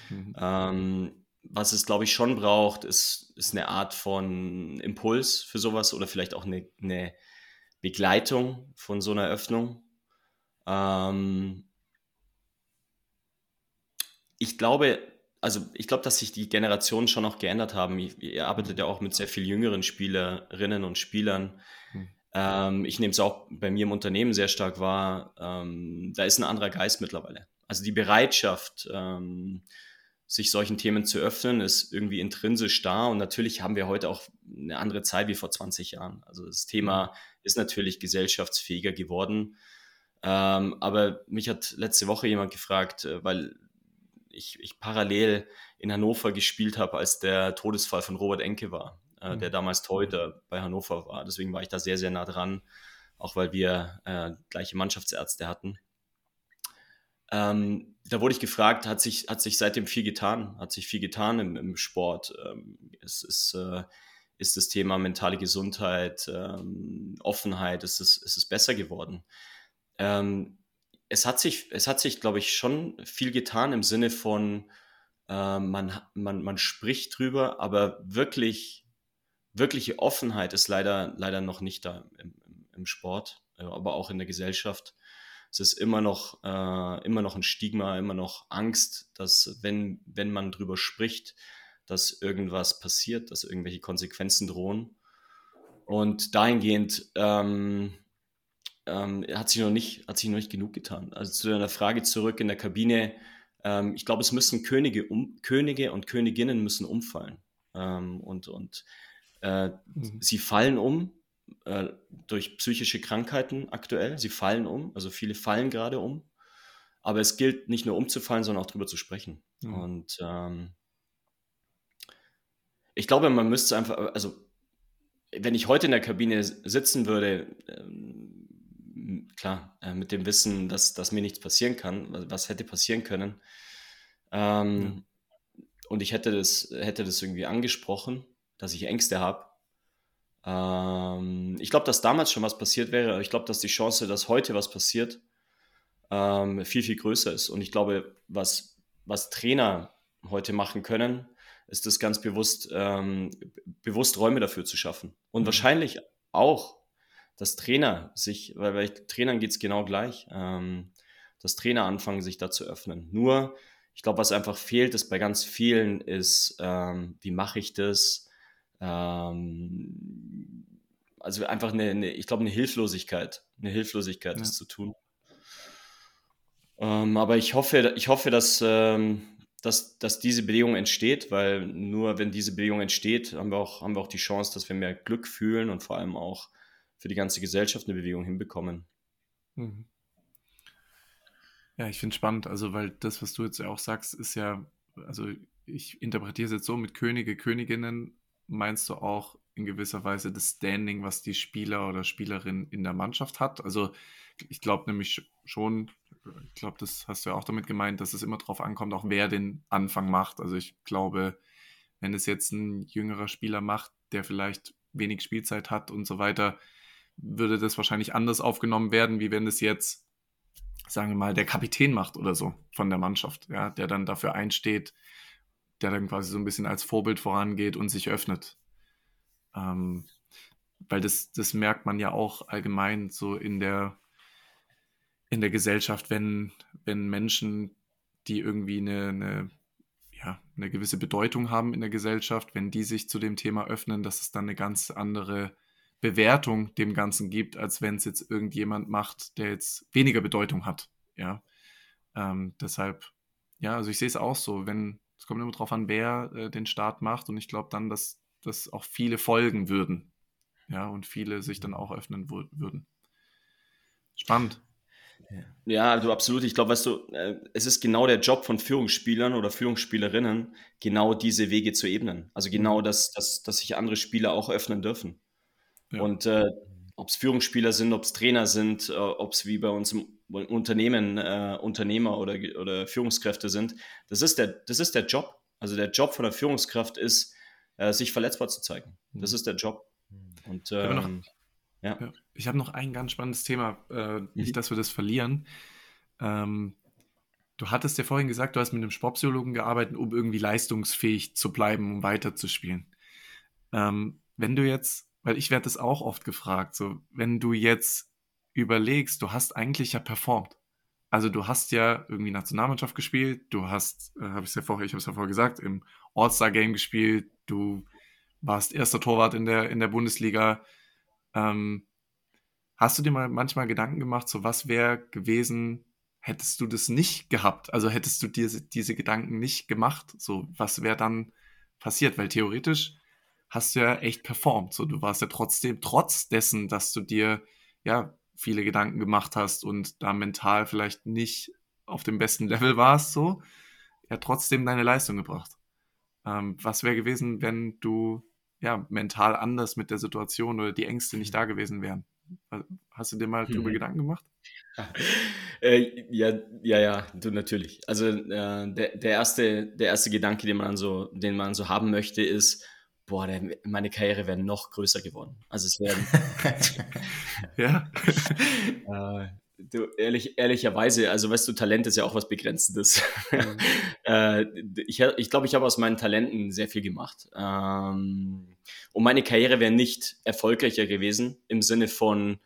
Mhm. Ähm, was es, glaube ich, schon braucht, ist, ist eine Art von Impuls für sowas oder vielleicht auch eine, eine Begleitung von so einer Öffnung. Ähm ich glaube, also ich glaube, dass sich die Generationen schon noch geändert haben. Ihr, ihr arbeitet ja auch mit sehr viel jüngeren Spielerinnen und Spielern. Mhm. Ähm, ich nehme es auch bei mir im Unternehmen sehr stark wahr. Ähm, da ist ein anderer Geist mittlerweile. Also die Bereitschaft, ähm, sich solchen Themen zu öffnen, ist irgendwie intrinsisch da. Und natürlich haben wir heute auch eine andere Zeit wie vor 20 Jahren. Also das Thema mhm. ist natürlich gesellschaftsfähiger geworden. Ähm, aber mich hat letzte Woche jemand gefragt, äh, weil ich, ich parallel in Hannover gespielt habe, als der Todesfall von Robert Enke war. äh, der mhm. damals Torhüter bei Hannover war. Deswegen war ich da sehr, sehr nah dran, auch weil wir äh, gleiche Mannschaftsärzte hatten. Ähm, da wurde ich gefragt, hat sich, hat sich seitdem viel getan? Hat sich viel getan im, im Sport? Ähm, es ist, äh, ist das Thema mentale Gesundheit, ähm, Offenheit, ist es, ist es besser geworden? Ähm, es hat sich, es hat sich, glaube ich, schon viel getan im Sinne von, äh, man, man, man spricht drüber, aber wirklich, wirkliche Offenheit ist leider, leider noch nicht da im, im Sport, äh, aber auch in der Gesellschaft. Es ist immer noch, äh, immer noch ein Stigma, immer noch Angst, dass wenn, wenn man drüber spricht, dass irgendwas passiert, dass irgendwelche Konsequenzen drohen. Und dahingehend ähm, ähm, hat sich noch nicht, hat sich noch nicht genug getan. Also zu deiner Frage zurück in der Kabine. Ähm, ich glaube, es müssen Könige, um, Könige und Königinnen müssen umfallen. Ähm, und und äh, mhm. sie fallen um äh, durch psychische Krankheiten aktuell. Sie fallen um, also viele fallen gerade um. Aber es gilt nicht nur umzufallen, sondern auch drüber zu sprechen. Mhm. Und ähm, ich glaube, man müsste einfach, also wenn ich heute in der Kabine sitzen würde, ähm, klar, äh, mit dem Wissen, dass, dass mir nichts passieren kann, was, was hätte passieren können. Ähm, ja. Und ich hätte das, hätte das irgendwie angesprochen, dass ich Ängste habe. Ähm, ich glaube, dass damals schon was passiert wäre. Ich glaube, dass die Chance, dass heute was passiert, ähm, viel, viel größer ist. Und ich glaube, was, was Trainer heute machen können, ist es ganz bewusst, ähm, bewusst Räume dafür zu schaffen. Und mhm. wahrscheinlich auch dass Trainer sich, weil bei Trainern geht es genau gleich, ähm, dass Trainer anfangen, sich da zu öffnen. Nur, ich glaube, was einfach fehlt, ist bei ganz vielen, ist, ähm, wie mache ich das? Ähm, also einfach eine, eine ich glaube, eine Hilflosigkeit, eine Hilflosigkeit, ja. das zu tun. Ähm, aber ich hoffe, ich hoffe, dass, ähm, dass, dass diese Bewegung entsteht, weil nur wenn diese Bewegung entsteht, haben wir, auch, haben wir auch die Chance, dass wir mehr Glück fühlen und vor allem auch für die ganze Gesellschaft eine Bewegung hinbekommen. Mhm. Ja, ich finde es spannend, also weil das, was du jetzt auch sagst, ist ja, also ich interpretiere es jetzt so mit Könige, Königinnen, meinst du auch in gewisser Weise das Standing, was die Spieler oder Spielerin in der Mannschaft hat? Also ich glaube nämlich schon, ich glaube, das hast du ja auch damit gemeint, dass es immer darauf ankommt, auch wer den Anfang macht. Also ich glaube, wenn es jetzt ein jüngerer Spieler macht, der vielleicht wenig Spielzeit hat und so weiter, würde das wahrscheinlich anders aufgenommen werden, wie wenn es jetzt, sagen wir mal, der Kapitän macht oder so von der Mannschaft, ja, der dann dafür einsteht, der dann quasi so ein bisschen als Vorbild vorangeht und sich öffnet. Ähm, weil das, das merkt man ja auch allgemein so in der, in der Gesellschaft, wenn, wenn Menschen, die irgendwie eine, eine, ja, eine gewisse Bedeutung haben in der Gesellschaft, wenn die sich zu dem Thema öffnen, dass es dann eine ganz andere Bewertung dem Ganzen gibt, als wenn es jetzt irgendjemand macht, der jetzt weniger Bedeutung hat. Ja, ähm, deshalb, ja, also ich sehe es auch so, wenn es kommt immer darauf an, wer äh, den Start macht und ich glaube dann, dass, dass auch viele folgen würden. Ja, und viele sich dann auch öffnen würden. Spannend. Ja, also absolut. Ich glaube, weißt du, äh, es ist genau der Job von Führungsspielern oder Führungsspielerinnen, genau diese Wege zu ebnen. Also genau, mhm. dass, dass, dass sich andere Spieler auch öffnen dürfen. Ja. Und äh, ob es Führungsspieler sind, ob es Trainer sind, äh, ob es wie bei uns im Unternehmen äh, Unternehmer oder, oder Führungskräfte sind, das ist, der, das ist der Job. Also der Job von der Führungskraft ist, äh, sich verletzbar zu zeigen. Das mhm. ist der Job. Und, ähm, ja. ja. Ich habe noch ein ganz spannendes Thema, äh, nicht, mhm. dass wir das verlieren. Ähm, du hattest ja vorhin gesagt, du hast mit einem Sportpsychologen gearbeitet, um irgendwie leistungsfähig zu bleiben, um weiterzuspielen. Ähm, wenn du jetzt weil ich werde das auch oft gefragt, so, wenn du jetzt überlegst, du hast eigentlich ja performt. Also du hast ja irgendwie Nationalmannschaft gespielt, du hast, äh, habe ich ja vorher, ich habe es ja vorher gesagt, im All-Star-Game gespielt, du warst erster Torwart in der, in der Bundesliga. Ähm, hast du dir mal manchmal Gedanken gemacht, so was wäre gewesen, hättest du das nicht gehabt? Also hättest du dir diese Gedanken nicht gemacht, so was wäre dann passiert? Weil theoretisch hast du ja echt performt. So, du warst ja trotzdem, trotz dessen, dass du dir ja viele Gedanken gemacht hast und da mental vielleicht nicht auf dem besten Level warst, so, ja trotzdem deine Leistung gebracht. Ähm, was wäre gewesen, wenn du ja, mental anders mit der Situation oder die Ängste nicht da gewesen wären. Hast du dir mal darüber mhm. Gedanken gemacht? äh, ja, ja, ja, du natürlich. Also äh, der, der, erste, der erste Gedanke, den man so, den man so haben möchte, ist, boah, der, meine Karriere wäre noch größer geworden. Also es wäre. ja. äh, du, ehrlich, ehrlicherweise, also weißt du, Talent ist ja auch was Begrenztes. Mhm. äh, ich glaube, ich, glaub, ich habe aus meinen Talenten sehr viel gemacht. Ähm, und meine Karriere wäre nicht erfolgreicher gewesen im Sinne von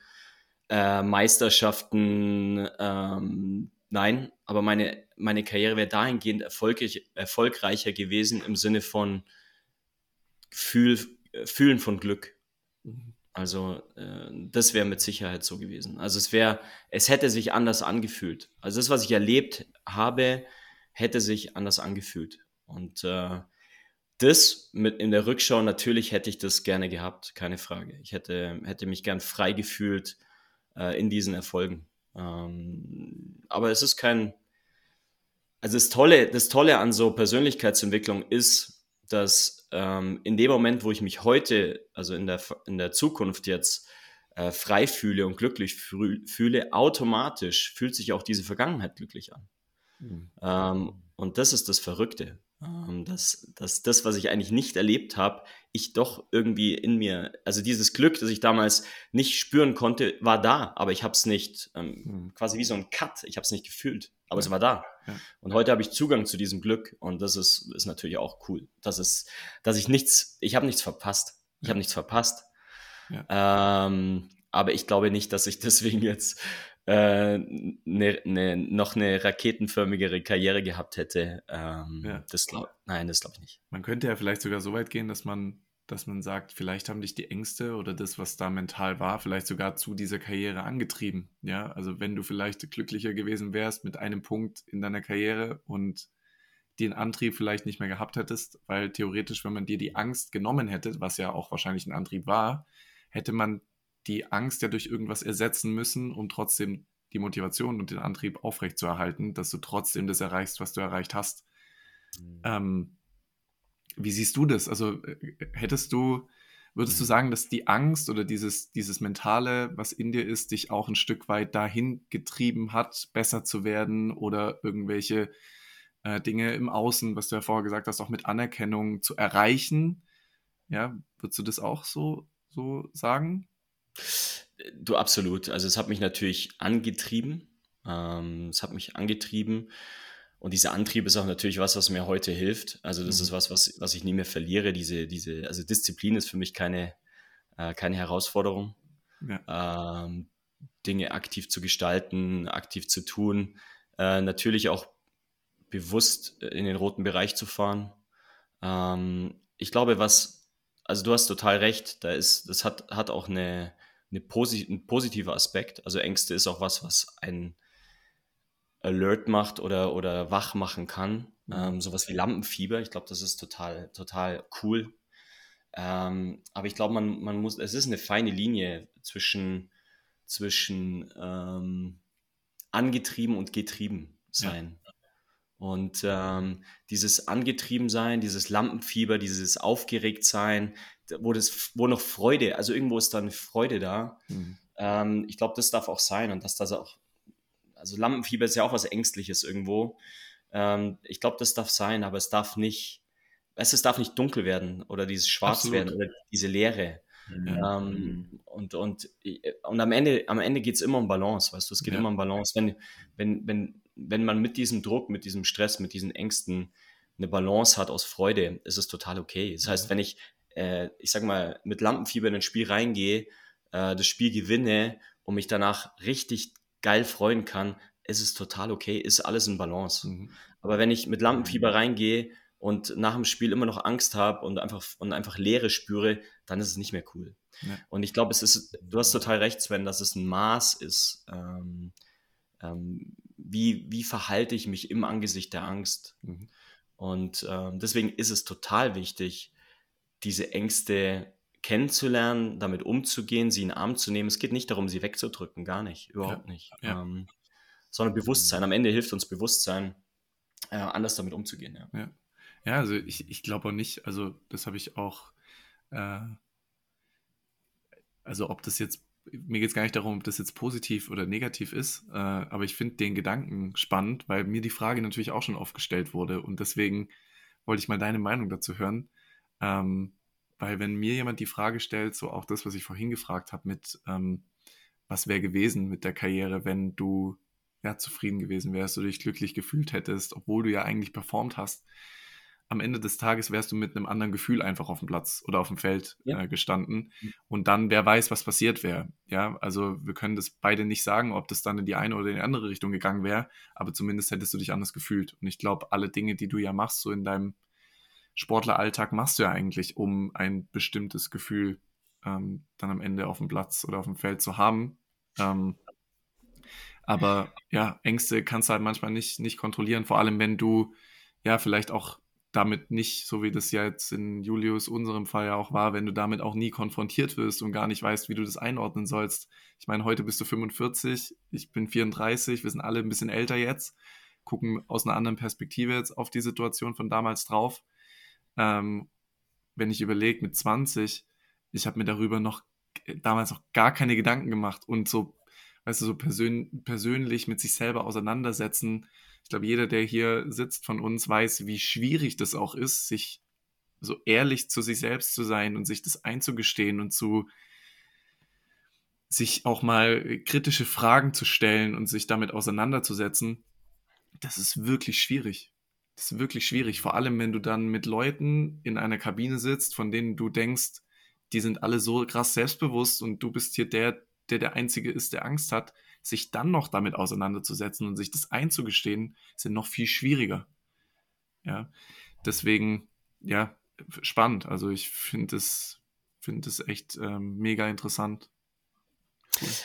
äh, Meisterschaften, ähm, nein, aber meine, meine Karriere wäre dahingehend erfolgreich, erfolgreicher gewesen im Sinne von Fühl, Fühlen von Glück. Mhm. Also äh, das wäre mit Sicherheit so gewesen. Also es wäre, es hätte sich anders angefühlt. Also das, was ich erlebt habe, hätte sich anders angefühlt. Und äh, das mit in der Rückschau, natürlich hätte ich das gerne gehabt, keine Frage. Ich hätte, hätte mich gern frei gefühlt äh, in diesen Erfolgen. Ähm, aber es ist kein, also das Tolle, das Tolle an so Persönlichkeitsentwicklung ist, dass ähm, in dem Moment, wo ich mich heute, also in der, in der Zukunft jetzt äh, frei fühle und glücklich fühle, automatisch fühlt sich auch diese Vergangenheit glücklich an. Mhm. Ähm, und das ist das Verrückte. Ähm, dass, dass das, was ich eigentlich nicht erlebt habe, ich doch irgendwie in mir, also dieses Glück, das ich damals nicht spüren konnte, war da, aber ich habe es nicht, ähm, mhm. quasi wie so ein Cut, ich habe es nicht gefühlt, aber ja. es war da. Ja. Und heute habe ich Zugang zu diesem Glück und das ist, ist natürlich auch cool. Das ist, dass ich nichts, ich habe nichts verpasst. Ich ja. habe nichts verpasst. Ähm, aber ich glaube nicht, dass ich deswegen jetzt äh, ne, ne, noch eine raketenförmigere Karriere gehabt hätte. Ähm, ja. das glaub, nein, das glaube ich nicht. Man könnte ja vielleicht sogar so weit gehen, dass man, dass man sagt, vielleicht haben dich die Ängste oder das, was da mental war, vielleicht sogar zu dieser Karriere angetrieben. Ja, also wenn du vielleicht glücklicher gewesen wärst mit einem Punkt in deiner Karriere und den Antrieb vielleicht nicht mehr gehabt hättest, weil theoretisch, wenn man dir die Angst genommen hätte, was ja auch wahrscheinlich ein Antrieb war, hätte man die Angst ja durch irgendwas ersetzen müssen, um trotzdem die Motivation und den Antrieb aufrechtzuerhalten, dass du trotzdem das erreichst, was du erreicht hast. Mhm. Ähm, wie siehst du das? Also äh, hättest du, würdest mhm. du sagen, dass die Angst oder dieses, dieses Mentale, was in dir ist, dich auch ein Stück weit dahin getrieben hat, besser zu werden oder irgendwelche äh, Dinge im Außen, was du ja vorher gesagt hast, auch mit Anerkennung zu erreichen? Ja, würdest du das auch so, so sagen? Du absolut. Also es hat mich natürlich angetrieben. Ähm, es hat mich angetrieben. Und dieser Antrieb ist auch natürlich was, was mir heute hilft. Also das mhm. ist was, was, was ich nie mehr verliere. Diese, diese, also Disziplin ist für mich keine, äh, keine Herausforderung. Ja. Ähm, Dinge aktiv zu gestalten, aktiv zu tun. Äh, natürlich auch bewusst in den roten Bereich zu fahren. Ähm, ich glaube, was, also du hast total recht, da ist, das hat, hat auch eine, eine posi ein positiver Aspekt. Also Ängste ist auch was, was einen alert macht oder, oder wach machen kann. Mhm. Ähm, sowas wie Lampenfieber. Ich glaube, das ist total, total cool. Ähm, aber ich glaube, man, man muss, es ist eine feine Linie zwischen, zwischen ähm, angetrieben und getrieben sein. Ja. Und ähm, dieses Angetriebensein, dieses Lampenfieber, dieses Aufgeregtsein, wo, das, wo noch Freude, also irgendwo ist da eine Freude da. Mhm. Ähm, ich glaube, das darf auch sein und dass das auch, also Lampenfieber ist ja auch was Ängstliches irgendwo. Ähm, ich glaube, das darf sein, aber es darf nicht, es, es darf nicht dunkel werden oder dieses Schwarz Absolut. werden oder diese Leere. Mhm. Ähm, mhm. und, und, und am Ende, am Ende geht es immer um Balance, weißt du, es geht ja. immer um Balance. Wenn, wenn, wenn, wenn man mit diesem Druck, mit diesem Stress, mit diesen Ängsten eine Balance hat aus Freude, ist es total okay. Das heißt, wenn ich, äh, ich sag mal, mit Lampenfieber in ein Spiel reingehe, äh, das Spiel gewinne und mich danach richtig geil freuen kann, ist es total okay, ist alles in Balance. Mhm. Aber wenn ich mit Lampenfieber reingehe und nach dem Spiel immer noch Angst habe und einfach, und einfach Leere spüre, dann ist es nicht mehr cool. Ja. Und ich glaube, es ist, du hast total recht, Sven, dass es ein Maß ist. Ähm, ähm, wie, wie verhalte ich mich im Angesicht der Angst? Mhm. Und ähm, deswegen ist es total wichtig, diese Ängste kennenzulernen, damit umzugehen, sie in den Arm zu nehmen. Es geht nicht darum, sie wegzudrücken, gar nicht, überhaupt ja, nicht. Ja. Ähm, sondern Bewusstsein. Am Ende hilft uns Bewusstsein, äh, anders damit umzugehen. Ja, ja. ja also ich, ich glaube auch nicht, also das habe ich auch äh, also ob das jetzt, mir geht es gar nicht darum, ob das jetzt positiv oder negativ ist, äh, aber ich finde den Gedanken spannend, weil mir die Frage natürlich auch schon oft gestellt wurde und deswegen wollte ich mal deine Meinung dazu hören. Ähm, weil wenn mir jemand die Frage stellt, so auch das, was ich vorhin gefragt habe, mit ähm, was wäre gewesen mit der Karriere, wenn du ja zufrieden gewesen wärst oder dich glücklich gefühlt hättest, obwohl du ja eigentlich performt hast, am Ende des Tages wärst du mit einem anderen Gefühl einfach auf dem Platz oder auf dem Feld ja. äh, gestanden. Mhm. Und dann, wer weiß, was passiert wäre. Ja, also wir können das beide nicht sagen, ob das dann in die eine oder in die andere Richtung gegangen wäre, aber zumindest hättest du dich anders gefühlt. Und ich glaube, alle Dinge, die du ja machst, so in deinem Sportleralltag, machst du ja eigentlich, um ein bestimmtes Gefühl ähm, dann am Ende auf dem Platz oder auf dem Feld zu haben. Ähm, aber ja, Ängste kannst du halt manchmal nicht, nicht kontrollieren, vor allem wenn du ja vielleicht auch damit nicht, so wie das ja jetzt in Julius unserem Fall ja auch war, wenn du damit auch nie konfrontiert wirst und gar nicht weißt, wie du das einordnen sollst. Ich meine, heute bist du 45, ich bin 34, wir sind alle ein bisschen älter jetzt, gucken aus einer anderen Perspektive jetzt auf die Situation von damals drauf. Ähm, wenn ich überlege, mit 20, ich habe mir darüber noch damals noch gar keine Gedanken gemacht und so, weißt du, so persön persönlich mit sich selber auseinandersetzen, ich glaube, jeder, der hier sitzt von uns, weiß, wie schwierig das auch ist, sich so ehrlich zu sich selbst zu sein und sich das einzugestehen und zu sich auch mal kritische Fragen zu stellen und sich damit auseinanderzusetzen. Das ist wirklich schwierig. Das ist wirklich schwierig, vor allem wenn du dann mit Leuten in einer Kabine sitzt, von denen du denkst, die sind alle so krass selbstbewusst und du bist hier der, der der Einzige ist, der Angst hat sich dann noch damit auseinanderzusetzen und sich das einzugestehen, ja noch viel schwieriger. Ja, deswegen, ja, spannend. Also ich finde es, finde echt ähm, mega interessant.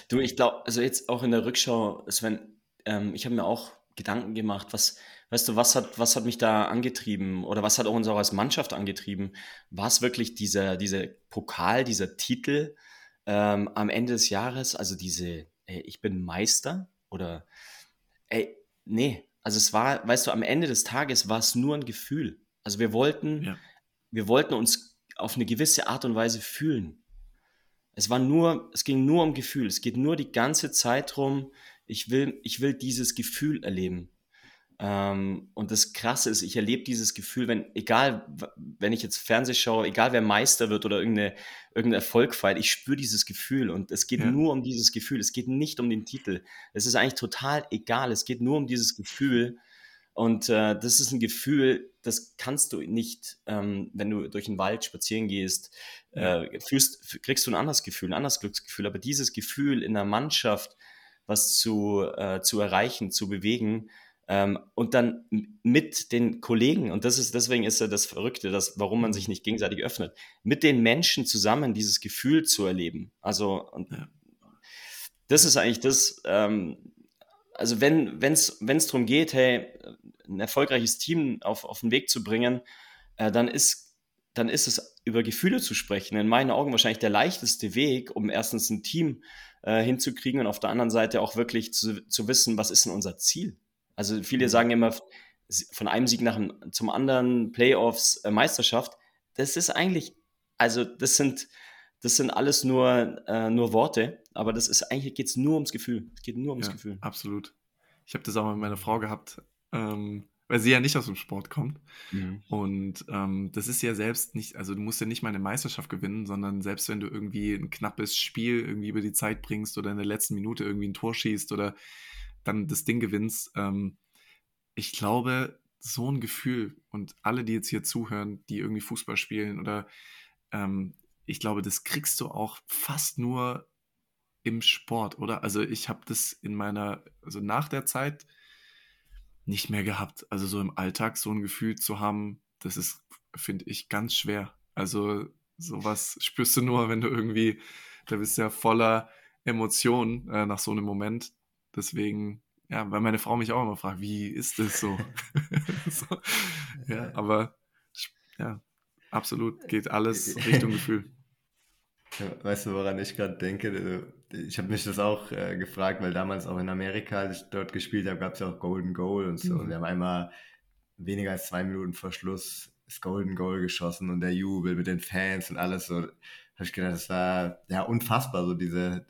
Du, ich glaube, also jetzt auch in der Rückschau, Sven, ähm, ich habe mir auch Gedanken gemacht, was, weißt du, was hat, was hat mich da angetrieben oder was hat uns auch als Mannschaft angetrieben? War es wirklich dieser, dieser Pokal, dieser Titel ähm, am Ende des Jahres, also diese, ey, ich bin Meister oder ey, nee, also es war, weißt du, am Ende des Tages war es nur ein Gefühl. Also wir wollten, ja. wir wollten uns auf eine gewisse Art und Weise fühlen. Es war nur, es ging nur um Gefühl. Es geht nur die ganze Zeit darum, ich will, ich will dieses Gefühl erleben. Ähm, und das Krasse ist, ich erlebe dieses Gefühl, wenn, egal, wenn ich jetzt Fernseh schaue, egal wer Meister wird oder irgendeine, irgendein Erfolg feiert, ich spüre dieses Gefühl und es geht ja. nur um dieses Gefühl, es geht nicht um den Titel. Es ist eigentlich total egal, es geht nur um dieses Gefühl. Und äh, das ist ein Gefühl, das kannst du nicht, ähm, wenn du durch den Wald spazieren gehst, äh, fühlst, kriegst du ein anderes Gefühl, ein anderes Glücksgefühl, aber dieses Gefühl in der Mannschaft, was zu, äh, zu erreichen, zu bewegen, ähm, und dann mit den Kollegen, und das ist deswegen ist ja das Verrückte, dass, warum man sich nicht gegenseitig öffnet, mit den Menschen zusammen dieses Gefühl zu erleben. Also, ja. das ist eigentlich das, ähm, also wenn es darum geht, hey, ein erfolgreiches Team auf, auf den Weg zu bringen, äh, dann ist dann ist es über Gefühle zu sprechen, in meinen Augen wahrscheinlich der leichteste Weg, um erstens ein Team äh, hinzukriegen und auf der anderen Seite auch wirklich zu, zu wissen, was ist denn unser Ziel? Also viele mhm. sagen immer von einem Sieg nach dem, zum anderen Playoffs, äh, Meisterschaft. Das ist eigentlich, also das sind, das sind alles nur, äh, nur Worte, aber das ist eigentlich geht es nur ums Gefühl. Es geht nur ums ja, Gefühl. Absolut. Ich habe das auch mal mit meiner Frau gehabt, ähm, weil sie ja nicht aus dem Sport kommt. Mhm. Und ähm, das ist ja selbst nicht, also du musst ja nicht mal eine Meisterschaft gewinnen, sondern selbst wenn du irgendwie ein knappes Spiel irgendwie über die Zeit bringst oder in der letzten Minute irgendwie ein Tor schießt oder dann das Ding gewinnst. Ähm, ich glaube, so ein Gefühl und alle, die jetzt hier zuhören, die irgendwie Fußball spielen oder ähm, ich glaube, das kriegst du auch fast nur im Sport, oder? Also ich habe das in meiner, also nach der Zeit nicht mehr gehabt. Also so im Alltag so ein Gefühl zu haben, das ist, finde ich, ganz schwer. Also sowas spürst du nur, wenn du irgendwie, da bist du ja voller Emotionen äh, nach so einem Moment. Deswegen, ja, weil meine Frau mich auch immer fragt, wie ist das so? so ja, aber ja, absolut geht alles Richtung Gefühl. Ja, weißt du, woran ich gerade denke? Ich habe mich das auch äh, gefragt, weil damals auch in Amerika, als ich dort gespielt habe, gab es ja auch Golden Goal und so. Mhm. Und wir haben einmal weniger als zwei Minuten vor Schluss das Golden Goal geschossen und der Jubel mit den Fans und alles so. Habe ich gedacht, das war ja unfassbar, so diese,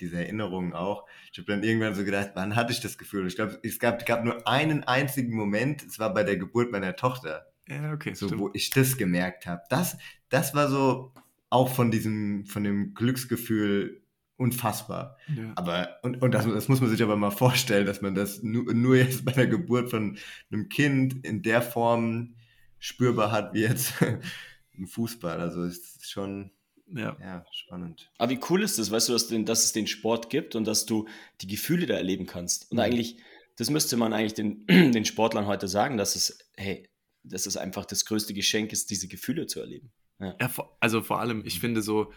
diese Erinnerungen auch. Ich habe dann irgendwann so gedacht, wann hatte ich das Gefühl? Ich glaube, es gab, gab nur einen einzigen Moment, es war bei der Geburt meiner Tochter. Ja, okay. So, stimmt. wo ich das gemerkt habe. Das, das war so auch von diesem, von dem Glücksgefühl unfassbar. Ja. Aber, und, und das, das muss man sich aber mal vorstellen, dass man das nur, nur jetzt bei der Geburt von einem Kind in der Form spürbar hat wie jetzt im Fußball. Also es ist schon ja. ja. spannend. Aber wie cool ist das, weißt du, dass, den, dass es den Sport gibt und dass du die Gefühle da erleben kannst. Und mhm. eigentlich, das müsste man eigentlich den, den Sportlern heute sagen, dass es, hey, dass es einfach das größte Geschenk ist, diese Gefühle zu erleben. Ja. ja also vor allem, ich finde so,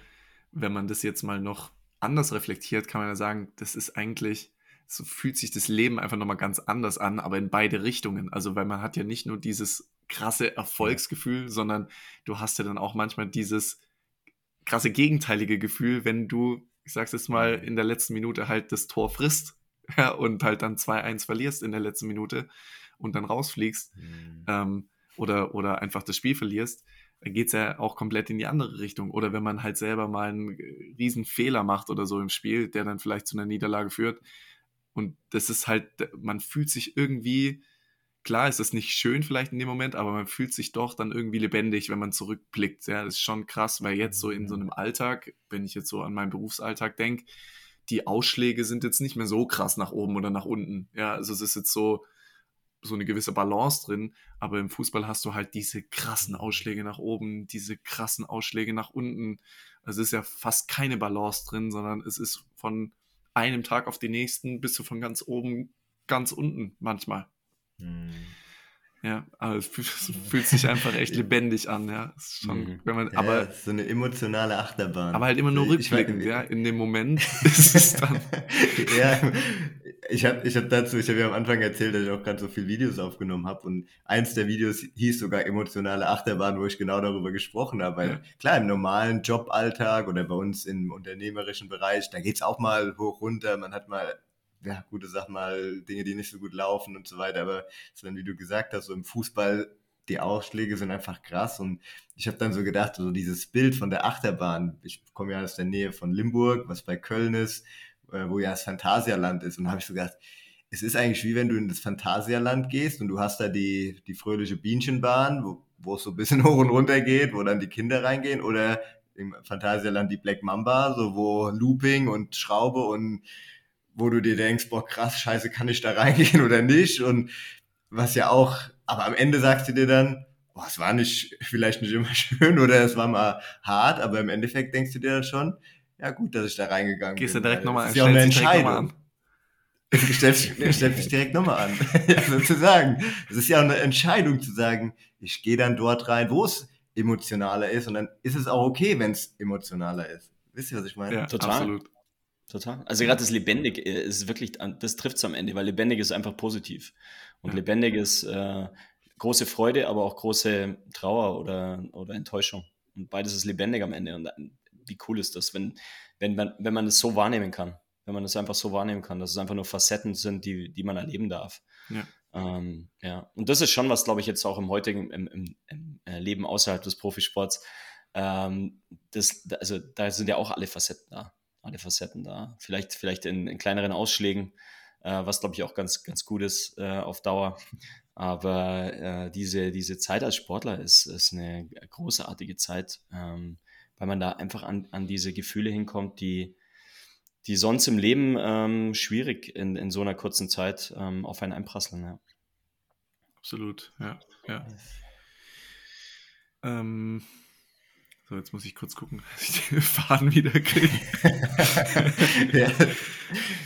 wenn man das jetzt mal noch anders reflektiert, kann man ja sagen, das ist eigentlich, so fühlt sich das Leben einfach nochmal ganz anders an, aber in beide Richtungen. Also, weil man hat ja nicht nur dieses krasse Erfolgsgefühl, sondern du hast ja dann auch manchmal dieses krasse gegenteilige Gefühl, wenn du, ich sag's jetzt mal, in der letzten Minute halt das Tor frisst ja, und halt dann 2-1 verlierst in der letzten Minute und dann rausfliegst mhm. ähm, oder, oder einfach das Spiel verlierst dann geht es ja auch komplett in die andere Richtung. Oder wenn man halt selber mal einen äh, riesen Fehler macht oder so im Spiel, der dann vielleicht zu einer Niederlage führt. Und das ist halt, man fühlt sich irgendwie, klar ist das nicht schön vielleicht in dem Moment, aber man fühlt sich doch dann irgendwie lebendig, wenn man zurückblickt. Ja, das ist schon krass, weil jetzt so in so einem Alltag, wenn ich jetzt so an meinen Berufsalltag denke, die Ausschläge sind jetzt nicht mehr so krass nach oben oder nach unten. Ja, also es ist jetzt so, so eine gewisse Balance drin, aber im Fußball hast du halt diese krassen Ausschläge nach oben, diese krassen Ausschläge nach unten. Also es ist ja fast keine Balance drin, sondern es ist von einem Tag auf den nächsten bis zu von ganz oben ganz unten manchmal. Hm. Ja, aber es fühlt sich einfach echt lebendig an, ja. Schon, mhm. wenn man, ja, aber so eine emotionale Achterbahn. Aber halt immer nur rückblickend, ja. In dem Moment ist es dann. ja, ich habe ich hab dazu, ich habe ja am Anfang erzählt, dass ich auch gerade so viele Videos aufgenommen habe und eins der Videos hieß sogar emotionale Achterbahn, wo ich genau darüber gesprochen habe. Weil ja. klar, im normalen Joballtag oder bei uns im unternehmerischen Bereich, da geht's auch mal hoch runter, man hat mal ja, gute Sachen mal, Dinge, die nicht so gut laufen und so weiter. Aber Sven, wie du gesagt hast, so im Fußball, die Ausschläge sind einfach krass. Und ich habe dann so gedacht, so dieses Bild von der Achterbahn, ich komme ja aus der Nähe von Limburg, was bei Köln ist, äh, wo ja das Phantasialand ist. Und da habe ich so gedacht, es ist eigentlich wie wenn du in das Phantasialand gehst und du hast da die, die fröhliche Bienchenbahn, wo, wo es so ein bisschen hoch und runter geht, wo dann die Kinder reingehen, oder im Phantasialand die Black Mamba, so wo Looping und Schraube und wo du dir denkst, boah, krass, scheiße, kann ich da reingehen oder nicht? Und was ja auch, aber am Ende sagst du dir dann, boah, es war nicht, vielleicht nicht immer schön oder es war mal hart, aber im Endeffekt denkst du dir dann schon, ja gut, dass ich da reingegangen Gehst bin. Gehst du direkt nochmal an. Das ist ja auch eine Entscheidung. Du stellst, stellst dich direkt nochmal an, ja, sozusagen. Es ist ja auch eine Entscheidung zu sagen, ich gehe dann dort rein, wo es emotionaler ist und dann ist es auch okay, wenn es emotionaler ist. Wisst ihr, was ich meine? Ja, total. Absolut. Total. Also gerade das Lebendig äh, ist wirklich, das trifft es am Ende, weil lebendig ist einfach positiv. Und ja. lebendig ist äh, große Freude, aber auch große Trauer oder, oder Enttäuschung. Und beides ist lebendig am Ende. Und äh, wie cool ist das, wenn, wenn, man, wenn man es so wahrnehmen kann. Wenn man es einfach so wahrnehmen kann, dass es einfach nur Facetten sind, die, die man erleben darf. Ja. Ähm, ja. Und das ist schon was, glaube ich, jetzt auch im heutigen im, im, im äh, Leben außerhalb des Profisports. Ähm, das, also da sind ja auch alle Facetten da alle Facetten da. Vielleicht, vielleicht in, in kleineren Ausschlägen, äh, was glaube ich auch ganz, ganz gut ist äh, auf Dauer. Aber äh, diese, diese Zeit als Sportler ist, ist eine großartige Zeit, ähm, weil man da einfach an, an diese Gefühle hinkommt, die, die sonst im Leben ähm, schwierig in, in so einer kurzen Zeit ähm, auf einen einprasseln. Ja. Absolut, ja. ja. Ähm, so, jetzt muss ich kurz gucken, dass ich den Faden wieder kriege. ja.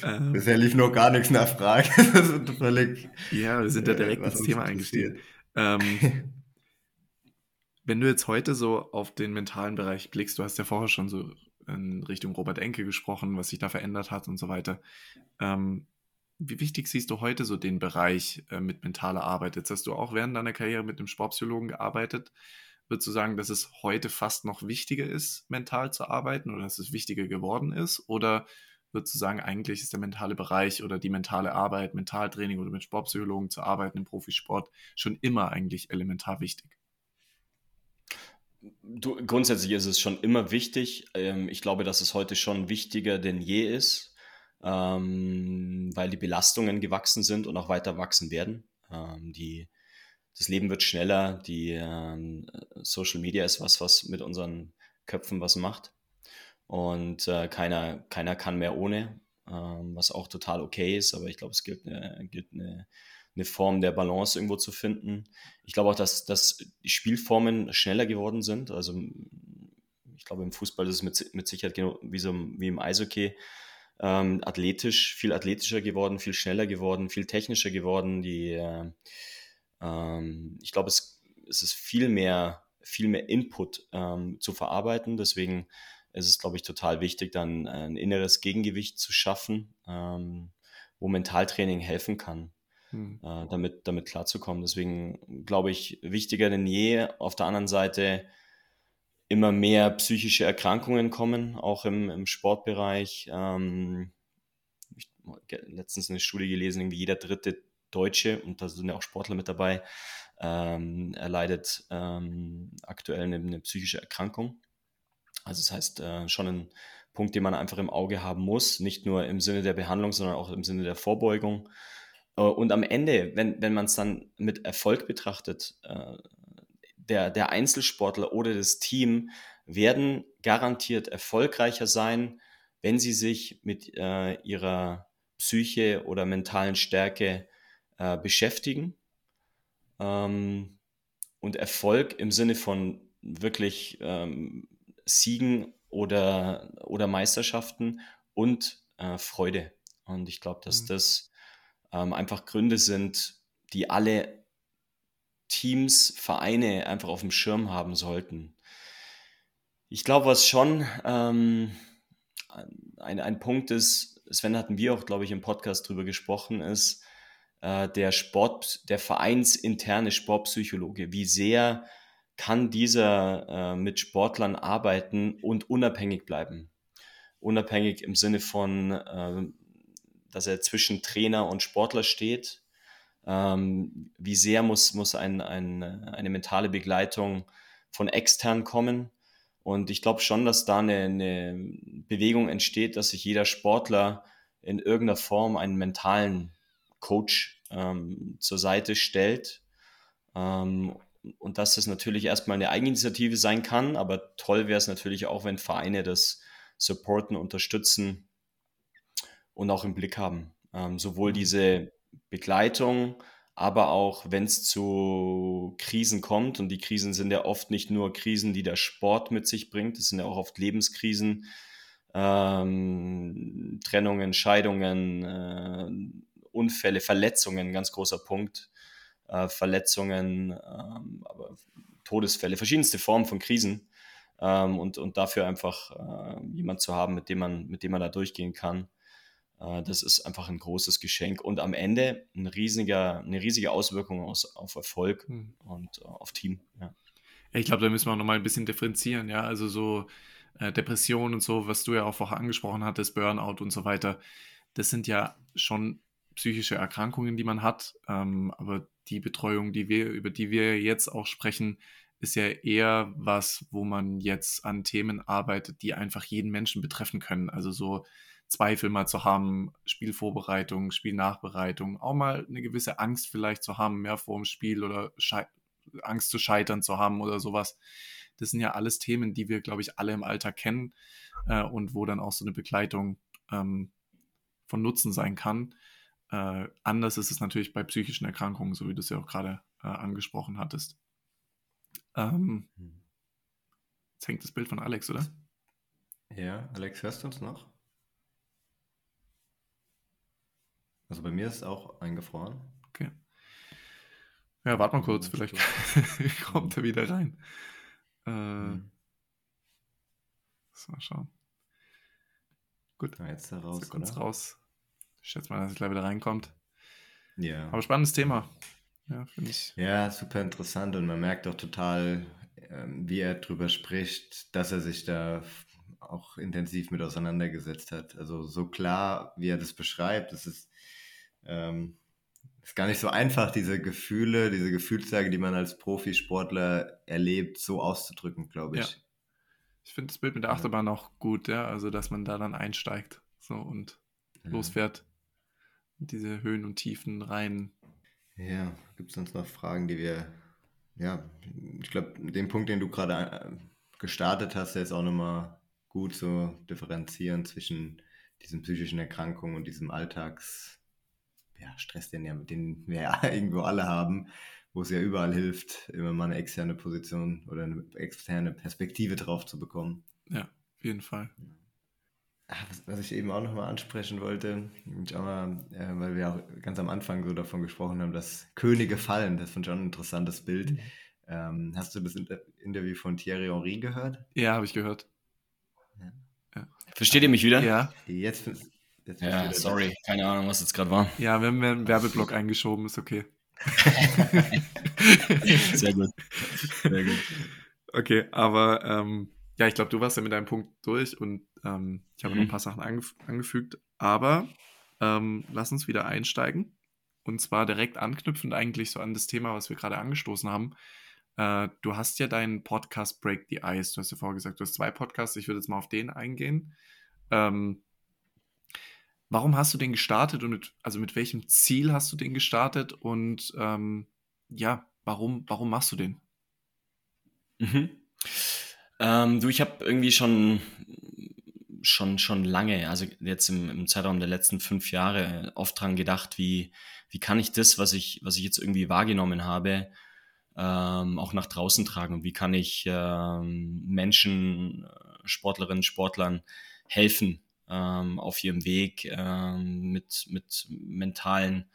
ähm, Bisher lief noch gar nichts nach Frage. völlig, ja, wir sind da direkt ins Thema eingestiegen. Ähm, wenn du jetzt heute so auf den mentalen Bereich blickst, du hast ja vorher schon so in Richtung Robert Enke gesprochen, was sich da verändert hat und so weiter. Ähm, wie wichtig siehst du heute so den Bereich äh, mit mentaler Arbeit? Jetzt hast du auch während deiner Karriere mit einem Sportpsychologen gearbeitet. Würdest du sagen, dass es heute fast noch wichtiger ist, mental zu arbeiten oder dass es wichtiger geworden ist? Oder würdest du sagen, eigentlich ist der mentale Bereich oder die mentale Arbeit, Mentaltraining oder mit Sportpsychologen zu arbeiten im Profisport schon immer eigentlich elementar wichtig? du, grundsätzlich ist es schon immer wichtig. Ähm, ich glaube, dass es heute schon wichtiger denn je ist, ähm, weil die Belastungen gewachsen sind und auch weiter wachsen werden. Ähm, die, das Leben wird schneller, die ähm, Social Media ist was, was mit unseren Köpfen was macht. Und äh, keiner, keiner kann mehr ohne, ähm, was auch total okay ist, aber ich glaube, es gilt eine, gilt eine, eine Form der Balance irgendwo zu finden. Ich glaube auch, dass, dass die Spielformen schneller geworden sind. Also ich glaube, im Fußball ist es mit, mit Sicherheit genau wie, so, wie im Eishockey. Ähm, athletisch, viel athletischer geworden, viel schneller geworden, viel technischer geworden. Die, äh, ähm, ich glaube, es, es ist viel mehr, viel mehr Input ähm, zu verarbeiten. Deswegen ist es, glaube ich, total wichtig, dann ein inneres Gegengewicht zu schaffen, ähm, wo Mentaltraining helfen kann, hm. äh, damit, damit klarzukommen. Deswegen glaube ich, wichtiger denn je. Auf der anderen Seite immer mehr psychische Erkrankungen kommen, auch im, im Sportbereich. Ähm, ich habe letztens eine Studie gelesen, irgendwie jeder dritte Deutsche, und da sind ja auch Sportler mit dabei, ähm, erleidet ähm, aktuell eine, eine, psychische Erkrankung. Also das heißt äh, schon ein Punkt, den man einfach im Auge haben muss, nicht nur im Sinne der Behandlung, sondern auch im Sinne der Vorbeugung. Äh, und am Ende, wenn, wenn man es dann mit Erfolg betrachtet, äh, der, der Einzelsportler oder das Team werden garantiert erfolgreicher sein, wenn sie sich mit äh, ihrer Psyche oder mentalen Stärke äh, beschäftigen. Ähm, und Erfolg im Sinne von wirklich ähm, Siegen oder, oder Meisterschaften und äh, Freude. Und ich glaube, dass mhm. das ähm, einfach Gründe sind, die alle Teams, Vereine einfach auf dem Schirm haben sollten. Ich glaube, was schon ähm, ein, ein Punkt ist, Sven hatten wir auch, glaube ich, im Podcast drüber gesprochen, ist äh, der Sport, der vereinsinterne Sportpsychologe. Wie sehr kann dieser äh, mit Sportlern arbeiten und unabhängig bleiben. Unabhängig im Sinne von, äh, dass er zwischen Trainer und Sportler steht. Ähm, wie sehr muss, muss ein, ein, eine mentale Begleitung von extern kommen? Und ich glaube schon, dass da eine, eine Bewegung entsteht, dass sich jeder Sportler in irgendeiner Form einen mentalen Coach ähm, zur Seite stellt ähm, und dass das natürlich erstmal eine Eigeninitiative sein kann, aber toll wäre es natürlich auch, wenn Vereine das supporten, unterstützen und auch im Blick haben. Ähm, sowohl mhm. diese Begleitung, aber auch wenn es zu Krisen kommt, und die Krisen sind ja oft nicht nur Krisen, die der Sport mit sich bringt, es sind ja auch oft Lebenskrisen, ähm, Trennungen, Scheidungen, äh, Unfälle, Verletzungen, ganz großer Punkt äh, Verletzungen, ähm, Todesfälle, verschiedenste Formen von Krisen. Ähm, und, und dafür einfach äh, jemand zu haben, mit dem man, mit dem man da durchgehen kann. Äh, das ist einfach ein großes Geschenk und am Ende ein riesiger, eine riesige Auswirkung aus, auf Erfolg hm. und äh, auf Team. Ja. Ich glaube, da müssen wir auch nochmal ein bisschen differenzieren, ja. Also so äh, Depression und so, was du ja auch vorher angesprochen hattest, Burnout und so weiter, das sind ja schon psychische Erkrankungen, die man hat. Ähm, aber die Betreuung, die wir, über die wir jetzt auch sprechen, ist ja eher was, wo man jetzt an Themen arbeitet, die einfach jeden Menschen betreffen können. Also so Zweifel mal zu haben, Spielvorbereitung, Spielnachbereitung, auch mal eine gewisse Angst vielleicht zu haben, mehr vor dem Spiel oder Angst zu scheitern zu haben oder sowas. Das sind ja alles Themen, die wir, glaube ich, alle im Alltag kennen äh, und wo dann auch so eine Begleitung ähm, von Nutzen sein kann. Äh, anders ist es natürlich bei psychischen Erkrankungen, so wie du es ja auch gerade äh, angesprochen hattest. Ähm, hm. jetzt hängt das Bild von Alex, oder? Ja, Alex, hörst du uns noch? Also bei mir ist es auch eingefroren. Okay. Ja, warte mal kurz, vielleicht kommt er wieder rein. Äh, hm. mal schauen. Gut. Ja, jetzt da raus. Kurz raus. Ich schätze mal, dass es gleich wieder reinkommt. Ja. Aber spannendes Thema. Ja, finde ich. Ja, super interessant und man merkt auch total, ähm, wie er drüber spricht, dass er sich da auch intensiv mit auseinandergesetzt hat. Also so klar, wie er das beschreibt, das ist, ähm, ist gar nicht so einfach, diese Gefühle, diese Gefühlslage, die man als Profisportler erlebt, so auszudrücken, glaube ich. Ja. Ich finde das Bild mit der Achterbahn auch gut, ja, also dass man da dann einsteigt so und ja. losfährt. Diese Höhen und Tiefen rein. Ja, gibt es sonst noch Fragen, die wir, ja, ich glaube, den Punkt, den du gerade äh, gestartet hast, der ist auch nochmal gut zu differenzieren zwischen diesen psychischen Erkrankungen und diesem Alltags, ja, Stress, den, ja, den wir ja irgendwo alle haben, wo es ja überall hilft, immer mal eine externe Position oder eine externe Perspektive drauf zu bekommen. Ja, auf jeden Fall. Ah, was, was ich eben auch nochmal ansprechen wollte, mal, äh, weil wir auch ganz am Anfang so davon gesprochen haben, dass Könige fallen, das fand ich auch ein interessantes Bild. Mhm. Ähm, hast du das Inter Interview von Thierry Henry gehört? Ja, habe ich gehört. Ja. Ja. Versteht ihr mich wieder? Ja. Jetzt, jetzt ja, sorry, das. keine Ahnung, was jetzt gerade war. Ja, wir haben einen Werbeblock eingeschoben, ist okay. Sehr gut. Sehr gut. Okay, aber ähm, ja, ich glaube, du warst ja mit deinem Punkt durch und ähm, ich habe mhm. noch ein paar Sachen angef angefügt. Aber ähm, lass uns wieder einsteigen. Und zwar direkt anknüpfend eigentlich so an das Thema, was wir gerade angestoßen haben. Äh, du hast ja deinen Podcast Break the Ice. Du hast ja vorher gesagt, du hast zwei Podcasts. Ich würde jetzt mal auf den eingehen. Ähm, warum hast du den gestartet und mit, also mit welchem Ziel hast du den gestartet und ähm, ja, warum, warum machst du den? Mhm. Ähm, du, ich habe irgendwie schon, schon, schon lange, also jetzt im, im Zeitraum der letzten fünf Jahre, oft dran gedacht, wie, wie kann ich das, was ich, was ich jetzt irgendwie wahrgenommen habe, ähm, auch nach draußen tragen und wie kann ich ähm, Menschen, Sportlerinnen, Sportlern helfen ähm, auf ihrem Weg ähm, mit, mit mentalen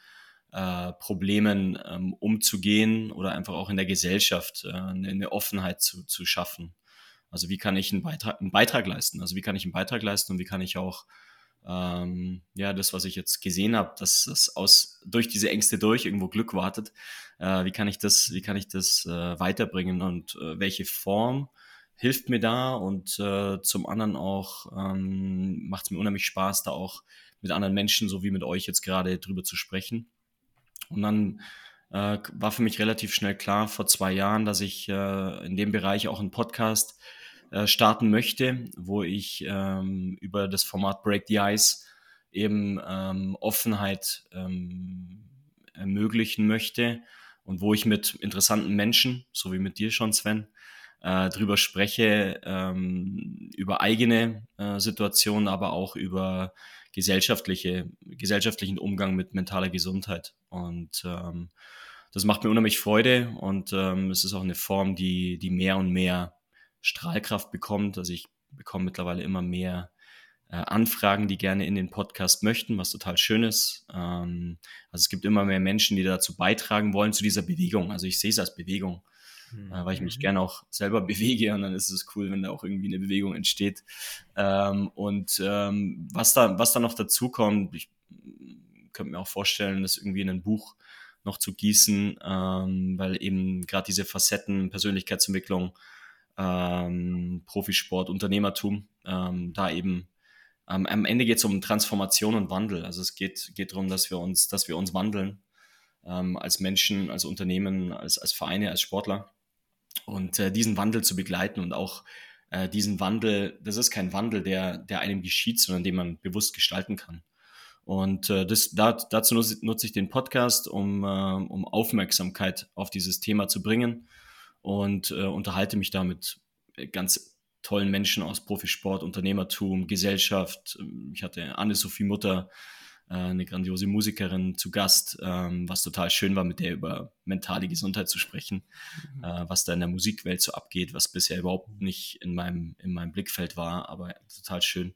äh, Problemen ähm, umzugehen oder einfach auch in der Gesellschaft äh, eine Offenheit zu, zu schaffen. Also wie kann ich einen Beitrag, einen Beitrag leisten? Also wie kann ich einen Beitrag leisten und wie kann ich auch ähm, ja das, was ich jetzt gesehen habe, dass das aus durch diese Ängste durch irgendwo Glück wartet. Äh, wie kann ich das, wie kann ich das äh, weiterbringen und äh, welche Form hilft mir da und äh, zum anderen auch ähm, macht es mir unheimlich Spaß, da auch mit anderen Menschen, so wie mit euch jetzt gerade drüber zu sprechen. Und dann äh, war für mich relativ schnell klar vor zwei Jahren, dass ich äh, in dem Bereich auch einen Podcast äh, starten möchte, wo ich ähm, über das Format Break the Ice eben ähm, Offenheit ähm, ermöglichen möchte und wo ich mit interessanten Menschen, so wie mit dir schon, Sven, äh, drüber spreche, ähm, über eigene äh, Situationen, aber auch über gesellschaftliche, gesellschaftlichen Umgang mit mentaler Gesundheit. Und ähm, das macht mir unheimlich Freude und ähm, es ist auch eine Form, die, die mehr und mehr Strahlkraft bekommt. Also ich bekomme mittlerweile immer mehr äh, Anfragen, die gerne in den Podcast möchten, was total schön ist. Ähm, also es gibt immer mehr Menschen, die dazu beitragen wollen, zu dieser Bewegung. Also ich sehe es als Bewegung, mhm. äh, weil ich mich mhm. gerne auch selber bewege und dann ist es cool, wenn da auch irgendwie eine Bewegung entsteht. Ähm, und ähm, was, da, was da noch dazu kommt, ich könnte mir auch vorstellen, das irgendwie in ein Buch noch zu gießen, ähm, weil eben gerade diese Facetten, Persönlichkeitsentwicklung, ähm, Profisport, Unternehmertum, ähm, da eben ähm, am Ende geht es um Transformation und Wandel. Also es geht, geht darum, dass wir uns, dass wir uns wandeln ähm, als Menschen, als Unternehmen, als, als Vereine, als Sportler und äh, diesen Wandel zu begleiten und auch äh, diesen Wandel, das ist kein Wandel, der, der einem geschieht, sondern den man bewusst gestalten kann. Und äh, das, da, dazu nutze, ich den Podcast, um, äh, um Aufmerksamkeit auf dieses Thema zu bringen und äh, unterhalte mich da mit ganz tollen Menschen aus Profisport, Unternehmertum, Gesellschaft. Ich hatte Anne-Sophie Mutter, äh, eine grandiose Musikerin zu Gast, ähm, was total schön war, mit der über mentale Gesundheit zu sprechen, mhm. äh, was da in der Musikwelt so abgeht, was bisher überhaupt nicht in meinem, in meinem Blickfeld war, aber total schön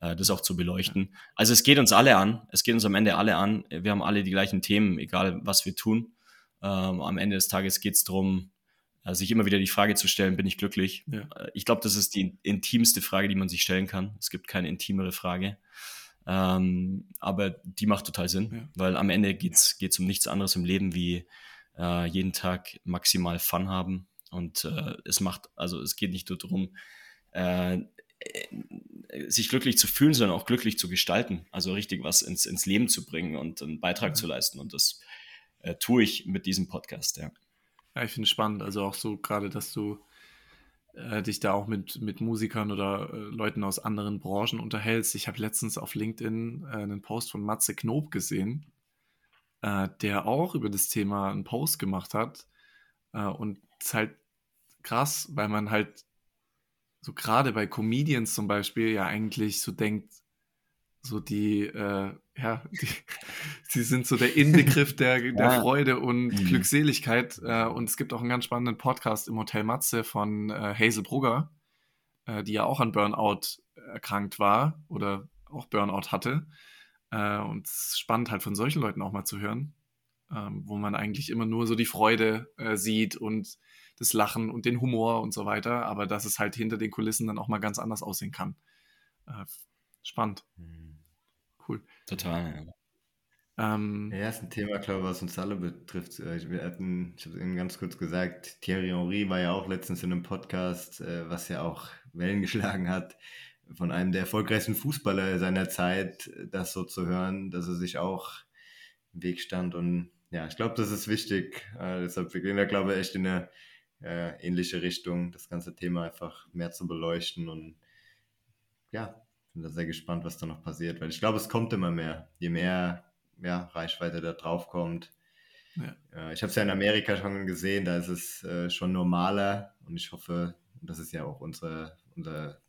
äh, das auch zu beleuchten. Also es geht uns alle an, es geht uns am Ende alle an. Wir haben alle die gleichen Themen, egal was wir tun. Ähm, am Ende des Tages geht es darum, äh, sich immer wieder die Frage zu stellen, bin ich glücklich? Ja. Äh, ich glaube, das ist die intimste Frage, die man sich stellen kann. Es gibt keine intimere Frage. Ähm, aber die macht total Sinn, ja. weil am Ende geht es um nichts anderes im Leben wie äh, jeden Tag maximal Fun haben. Und äh, es macht, also es geht nicht nur darum, äh, sich glücklich zu fühlen, sondern auch glücklich zu gestalten. Also richtig was ins, ins Leben zu bringen und einen Beitrag ja. zu leisten. Und das äh, tue ich mit diesem Podcast, ja. Ja, ich finde es spannend, also auch so gerade, dass du äh, dich da auch mit, mit Musikern oder äh, Leuten aus anderen Branchen unterhältst. Ich habe letztens auf LinkedIn äh, einen Post von Matze Knob gesehen, äh, der auch über das Thema einen Post gemacht hat. Äh, und es ist halt krass, weil man halt so gerade bei Comedians zum Beispiel ja eigentlich so denkt, so die, äh, ja, die, sie sind so der Inbegriff der, der ja. Freude und mhm. Glückseligkeit. Äh, und es gibt auch einen ganz spannenden Podcast im Hotel Matze von äh, Hazel Brugger, äh, die ja auch an Burnout erkrankt war oder auch Burnout hatte. Äh, und es ist spannend halt von solchen Leuten auch mal zu hören, ähm, wo man eigentlich immer nur so die Freude äh, sieht und das Lachen und den Humor und so weiter, aber dass es halt hinter den Kulissen dann auch mal ganz anders aussehen kann. Spannend. Mhm. Cool. Total, ja. Ähm, ja, ist ein Thema, glaube ich, was uns alle betrifft. Äh, wir hatten, ich habe es eben ganz kurz gesagt, Thierry Henry war ja auch letztens in einem Podcast, äh, was ja auch Wellen geschlagen hat, von einem der erfolgreichsten Fußballer seiner Zeit, das so zu hören, dass er sich auch im Weg stand. Und ja, ich glaube, das ist wichtig. Äh, deshalb, wir gehen da, glaube ich, echt in eine äh, ähnliche Richtung, das ganze Thema einfach mehr zu beleuchten und ja, bin da sehr gespannt, was da noch passiert, weil ich glaube, es kommt immer mehr. Je mehr ja, Reichweite da drauf kommt. Ja. Ich habe es ja in Amerika schon gesehen, da ist es äh, schon normaler und ich hoffe, das ist ja auch unsere, unser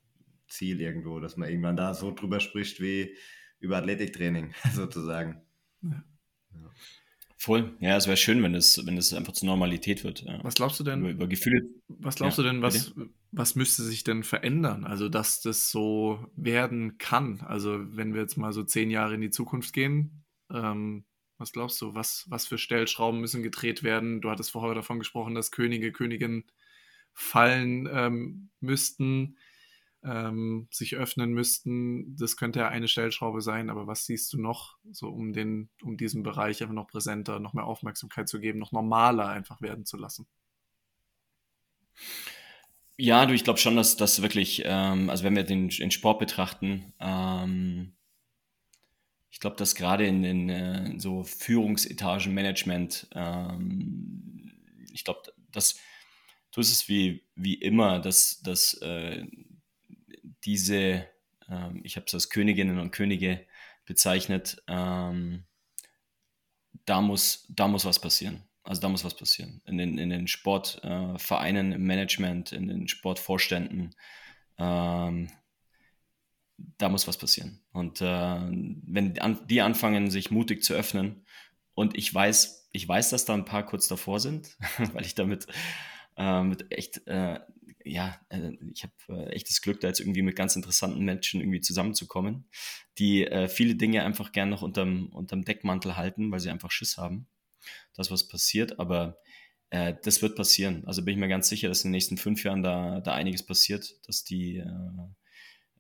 Ziel irgendwo, dass man irgendwann da so drüber spricht wie über Athletiktraining sozusagen. Ja. Ja. Voll. Ja, es wäre schön, wenn es, wenn es einfach zur Normalität wird. Ja. Was glaubst du denn? Über, über Gefühle. Was glaubst ja, du denn, was, was müsste sich denn verändern? Also, dass das so werden kann. Also, wenn wir jetzt mal so zehn Jahre in die Zukunft gehen, ähm, was glaubst du, was, was für Stellschrauben müssen gedreht werden? Du hattest vorher davon gesprochen, dass Könige, Königinnen fallen ähm, müssten ähm, sich öffnen müssten. Das könnte ja eine Stellschraube sein, aber was siehst du noch, so um den, um diesen Bereich einfach noch präsenter, noch mehr Aufmerksamkeit zu geben, noch normaler einfach werden zu lassen? Ja, du, ich glaube schon, dass das wirklich, ähm, also wenn wir den, den Sport betrachten, ähm, ich glaube, dass gerade in, in, äh, so Führungsetagenmanagement, ähm, ich glaube, dass du ist es wie, wie immer, dass, dass äh, diese, ähm, ich habe es als Königinnen und Könige bezeichnet, ähm, da, muss, da muss was passieren. Also da muss was passieren. In den, in den Sportvereinen, äh, im Management, in den Sportvorständen, ähm, da muss was passieren. Und äh, wenn die anfangen, sich mutig zu öffnen, und ich weiß, ich weiß, dass da ein paar kurz davor sind, weil ich damit äh, mit echt äh, ja, äh, ich habe äh, echtes Glück, da jetzt irgendwie mit ganz interessanten Menschen irgendwie zusammenzukommen, die äh, viele Dinge einfach gern noch unterm, unterm Deckmantel halten, weil sie einfach Schiss haben, dass was passiert. Aber äh, das wird passieren. Also bin ich mir ganz sicher, dass in den nächsten fünf Jahren da, da einiges passiert, dass die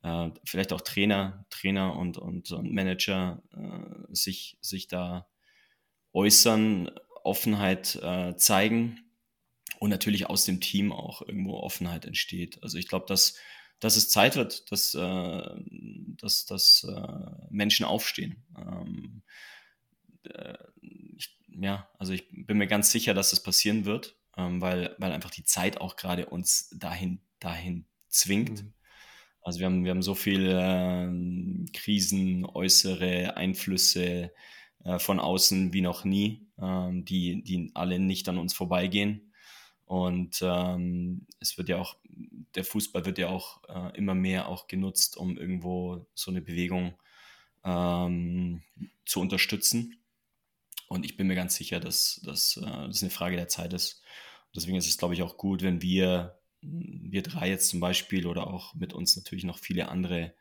äh, vielleicht auch Trainer, Trainer und, und, und Manager sich, sich da äußern, Offenheit zeigen und natürlich aus dem Team auch irgendwo Offenheit entsteht. Also ich glaube, dass, dass es Zeit wird, dass, äh, dass, dass äh, Menschen aufstehen. Ähm, äh, ich, ja, also ich bin mir ganz sicher, dass das passieren wird, ähm, weil, weil einfach die Zeit auch gerade uns dahin, dahin zwingt. Mhm. Also wir haben, wir haben so viele äh, Krisen, äußere Einflüsse von außen wie noch nie, ähm, die, die alle nicht an uns vorbeigehen. Und ähm, es wird ja auch, der Fußball wird ja auch äh, immer mehr auch genutzt, um irgendwo so eine Bewegung ähm, zu unterstützen. Und ich bin mir ganz sicher, dass, dass äh, das eine Frage der Zeit ist. Und deswegen ist es, glaube ich, auch gut, wenn wir, wir drei jetzt zum Beispiel oder auch mit uns natürlich noch viele andere,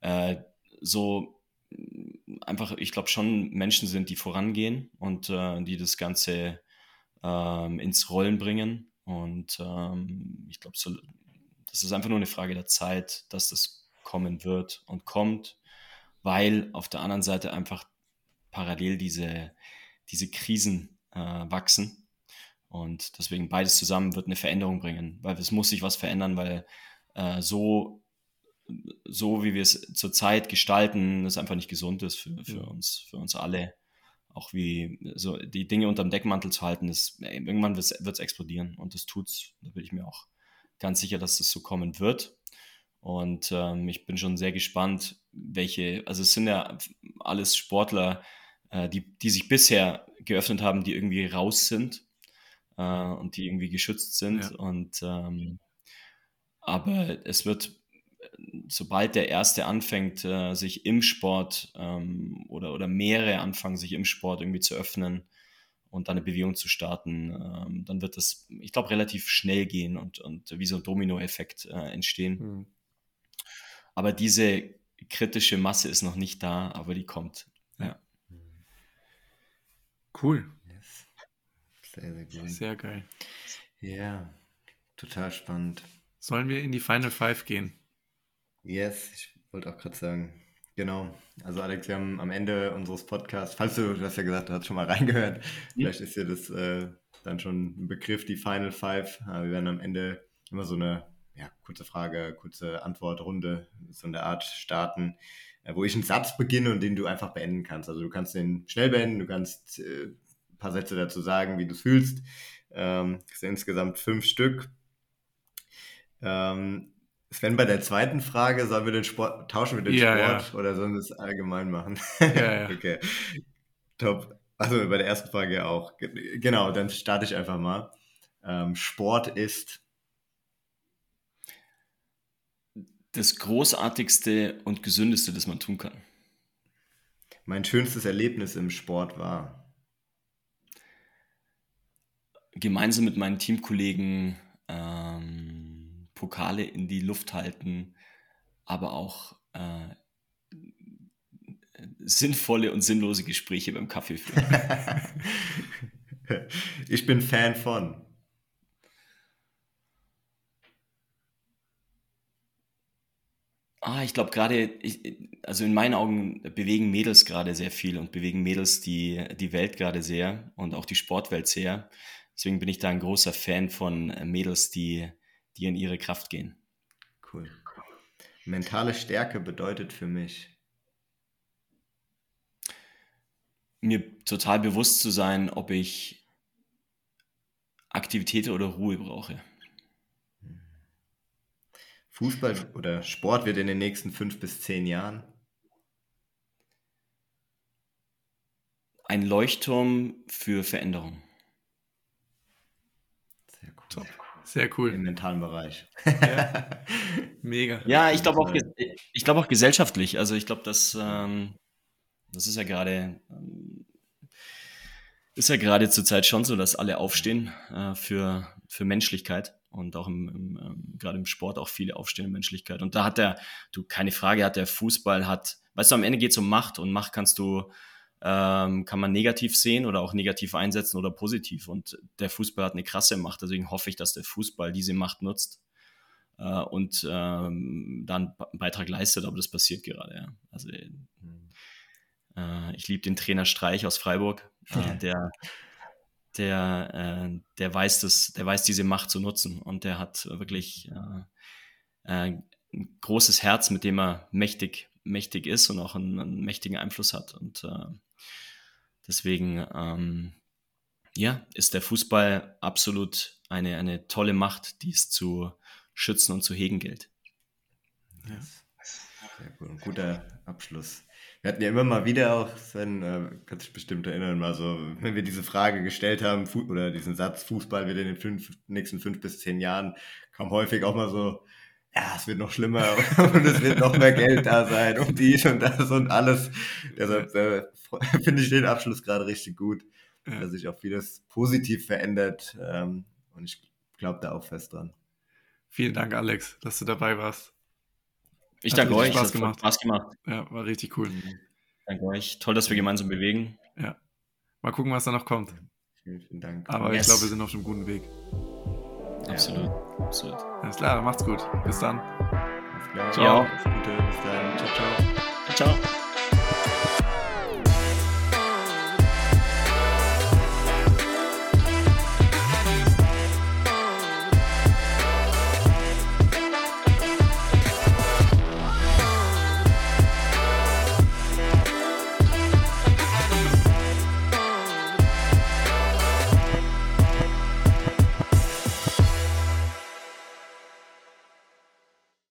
äh, so einfach, ich glaube schon Menschen sind, die vorangehen und äh, die das Ganze ähm, ins Rollen bringen. Und ähm, ich glaube, so, das ist einfach nur eine Frage der Zeit, dass das kommen wird und kommt, weil auf der anderen Seite einfach parallel diese, diese Krisen äh, wachsen. Und deswegen beides zusammen wird eine Veränderung bringen, weil es muss sich was verändern, weil äh, so, so wie wir es zurzeit gestalten, es einfach nicht gesund ist für, für, uns, für uns alle. Auch wie so die Dinge unterm Deckmantel zu halten, ist, irgendwann wird es explodieren und das tut's. Da bin ich mir auch ganz sicher, dass das so kommen wird. Und ähm, ich bin schon sehr gespannt, welche, also es sind ja alles Sportler, äh, die, die sich bisher geöffnet haben, die irgendwie raus sind äh, und die irgendwie geschützt sind. Ja. Und ähm, aber es wird sobald der Erste anfängt, äh, sich im Sport ähm, oder, oder mehrere anfangen, sich im Sport irgendwie zu öffnen und dann eine Bewegung zu starten, ähm, dann wird das, ich glaube, relativ schnell gehen und, und wie so ein Dominoeffekt äh, entstehen. Mhm. Aber diese kritische Masse ist noch nicht da, aber die kommt. Ja. Cool. Yes. Sehr, sehr gut. Sehr geil. Ja, total spannend. Sollen wir in die Final Five gehen? Yes, ich wollte auch gerade sagen. Genau. Also Alex, wir haben am Ende unseres Podcasts, falls du, du hast ja gesagt, du hast schon mal reingehört, mhm. vielleicht ist dir das äh, dann schon ein Begriff, die Final Five. Äh, wir werden am Ende immer so eine ja, kurze Frage, kurze Antwortrunde, so eine Art starten, äh, wo ich einen Satz beginne und den du einfach beenden kannst. Also du kannst den schnell beenden, du kannst äh, ein paar Sätze dazu sagen, wie du es fühlst. Ähm, das sind insgesamt fünf Stück. Ähm, Sven, bei der zweiten Frage, sollen wir den Sport, tauschen wir den ja, Sport ja. oder sollen wir es allgemein machen? Ja, ja. okay. Top. Also bei der ersten Frage auch. Genau, dann starte ich einfach mal. Ähm, Sport ist das Großartigste und Gesündeste, das man tun kann. Mein schönstes Erlebnis im Sport war. Gemeinsam mit meinen Teamkollegen ähm, Pokale in die Luft halten, aber auch äh, sinnvolle und sinnlose Gespräche beim Kaffee führen. ich bin Fan von. Ah, ich glaube gerade, also in meinen Augen bewegen Mädels gerade sehr viel und bewegen Mädels die, die Welt gerade sehr und auch die Sportwelt sehr. Deswegen bin ich da ein großer Fan von Mädels, die die in ihre Kraft gehen. Cool. Mentale Stärke bedeutet für mich. Mir total bewusst zu sein, ob ich Aktivität oder Ruhe brauche. Fußball oder Sport wird in den nächsten fünf bis zehn Jahren? Ein Leuchtturm für Veränderung. Sehr cool. Top. Sehr cool. Im mentalen Bereich. Ja. Mega. Ja, ich glaube auch, ich auch gesellschaftlich. Also ich glaube, dass ähm, das ist ja gerade ähm, ist ja gerade zurzeit schon so, dass alle aufstehen äh, für, für Menschlichkeit und auch im, im ähm, gerade im Sport auch viele aufstehen in Menschlichkeit. Und da hat der, du, keine Frage, hat der Fußball hat, weißt du, am Ende geht es um Macht und Macht kannst du ähm, kann man negativ sehen oder auch negativ einsetzen oder positiv. Und der Fußball hat eine krasse Macht. Deswegen hoffe ich, dass der Fußball diese Macht nutzt äh, und ähm, dann einen Beitrag leistet. Aber das passiert gerade. Ja. Also äh, ich liebe den Trainer Streich aus Freiburg, äh, der der, äh, der weiß das, der weiß diese Macht zu nutzen und der hat wirklich äh, äh, ein großes Herz, mit dem er mächtig, mächtig ist und auch einen, einen mächtigen Einfluss hat. Und äh, Deswegen, ähm, ja, ist der Fußball absolut eine, eine tolle Macht, die es zu schützen und zu hegen gilt. Ja. Sehr gut. Ein guter Abschluss. Wir hatten ja immer mal wieder auch, Sven, äh, kannst dich bestimmt erinnern, mal so, wenn wir diese Frage gestellt haben, oder diesen Satz, Fußball wird in den fünf, nächsten fünf bis zehn Jahren, kam häufig auch mal so, ja, es wird noch schlimmer und es wird noch mehr Geld da sein und dies und das und alles. Deshalb äh, finde ich den Abschluss gerade richtig gut, ja. dass sich auch vieles positiv verändert ähm, und ich glaube da auch fest dran. Vielen Dank, Alex, dass du dabei warst. Ich hat danke euch. Spaß gemacht. Spaß gemacht. Ja, war richtig cool. Danke euch. Toll, dass wir gemeinsam bewegen. Ja. Mal gucken, was da noch kommt. Vielen, vielen Dank. Aber yes. ich glaube, wir sind auf einem guten Weg. Absolut. Absolut. Alles klar, macht's gut. Bis dann. Alles klar. Ciao. Alles Gute. Bis dann. Ciao, ciao. Ciao.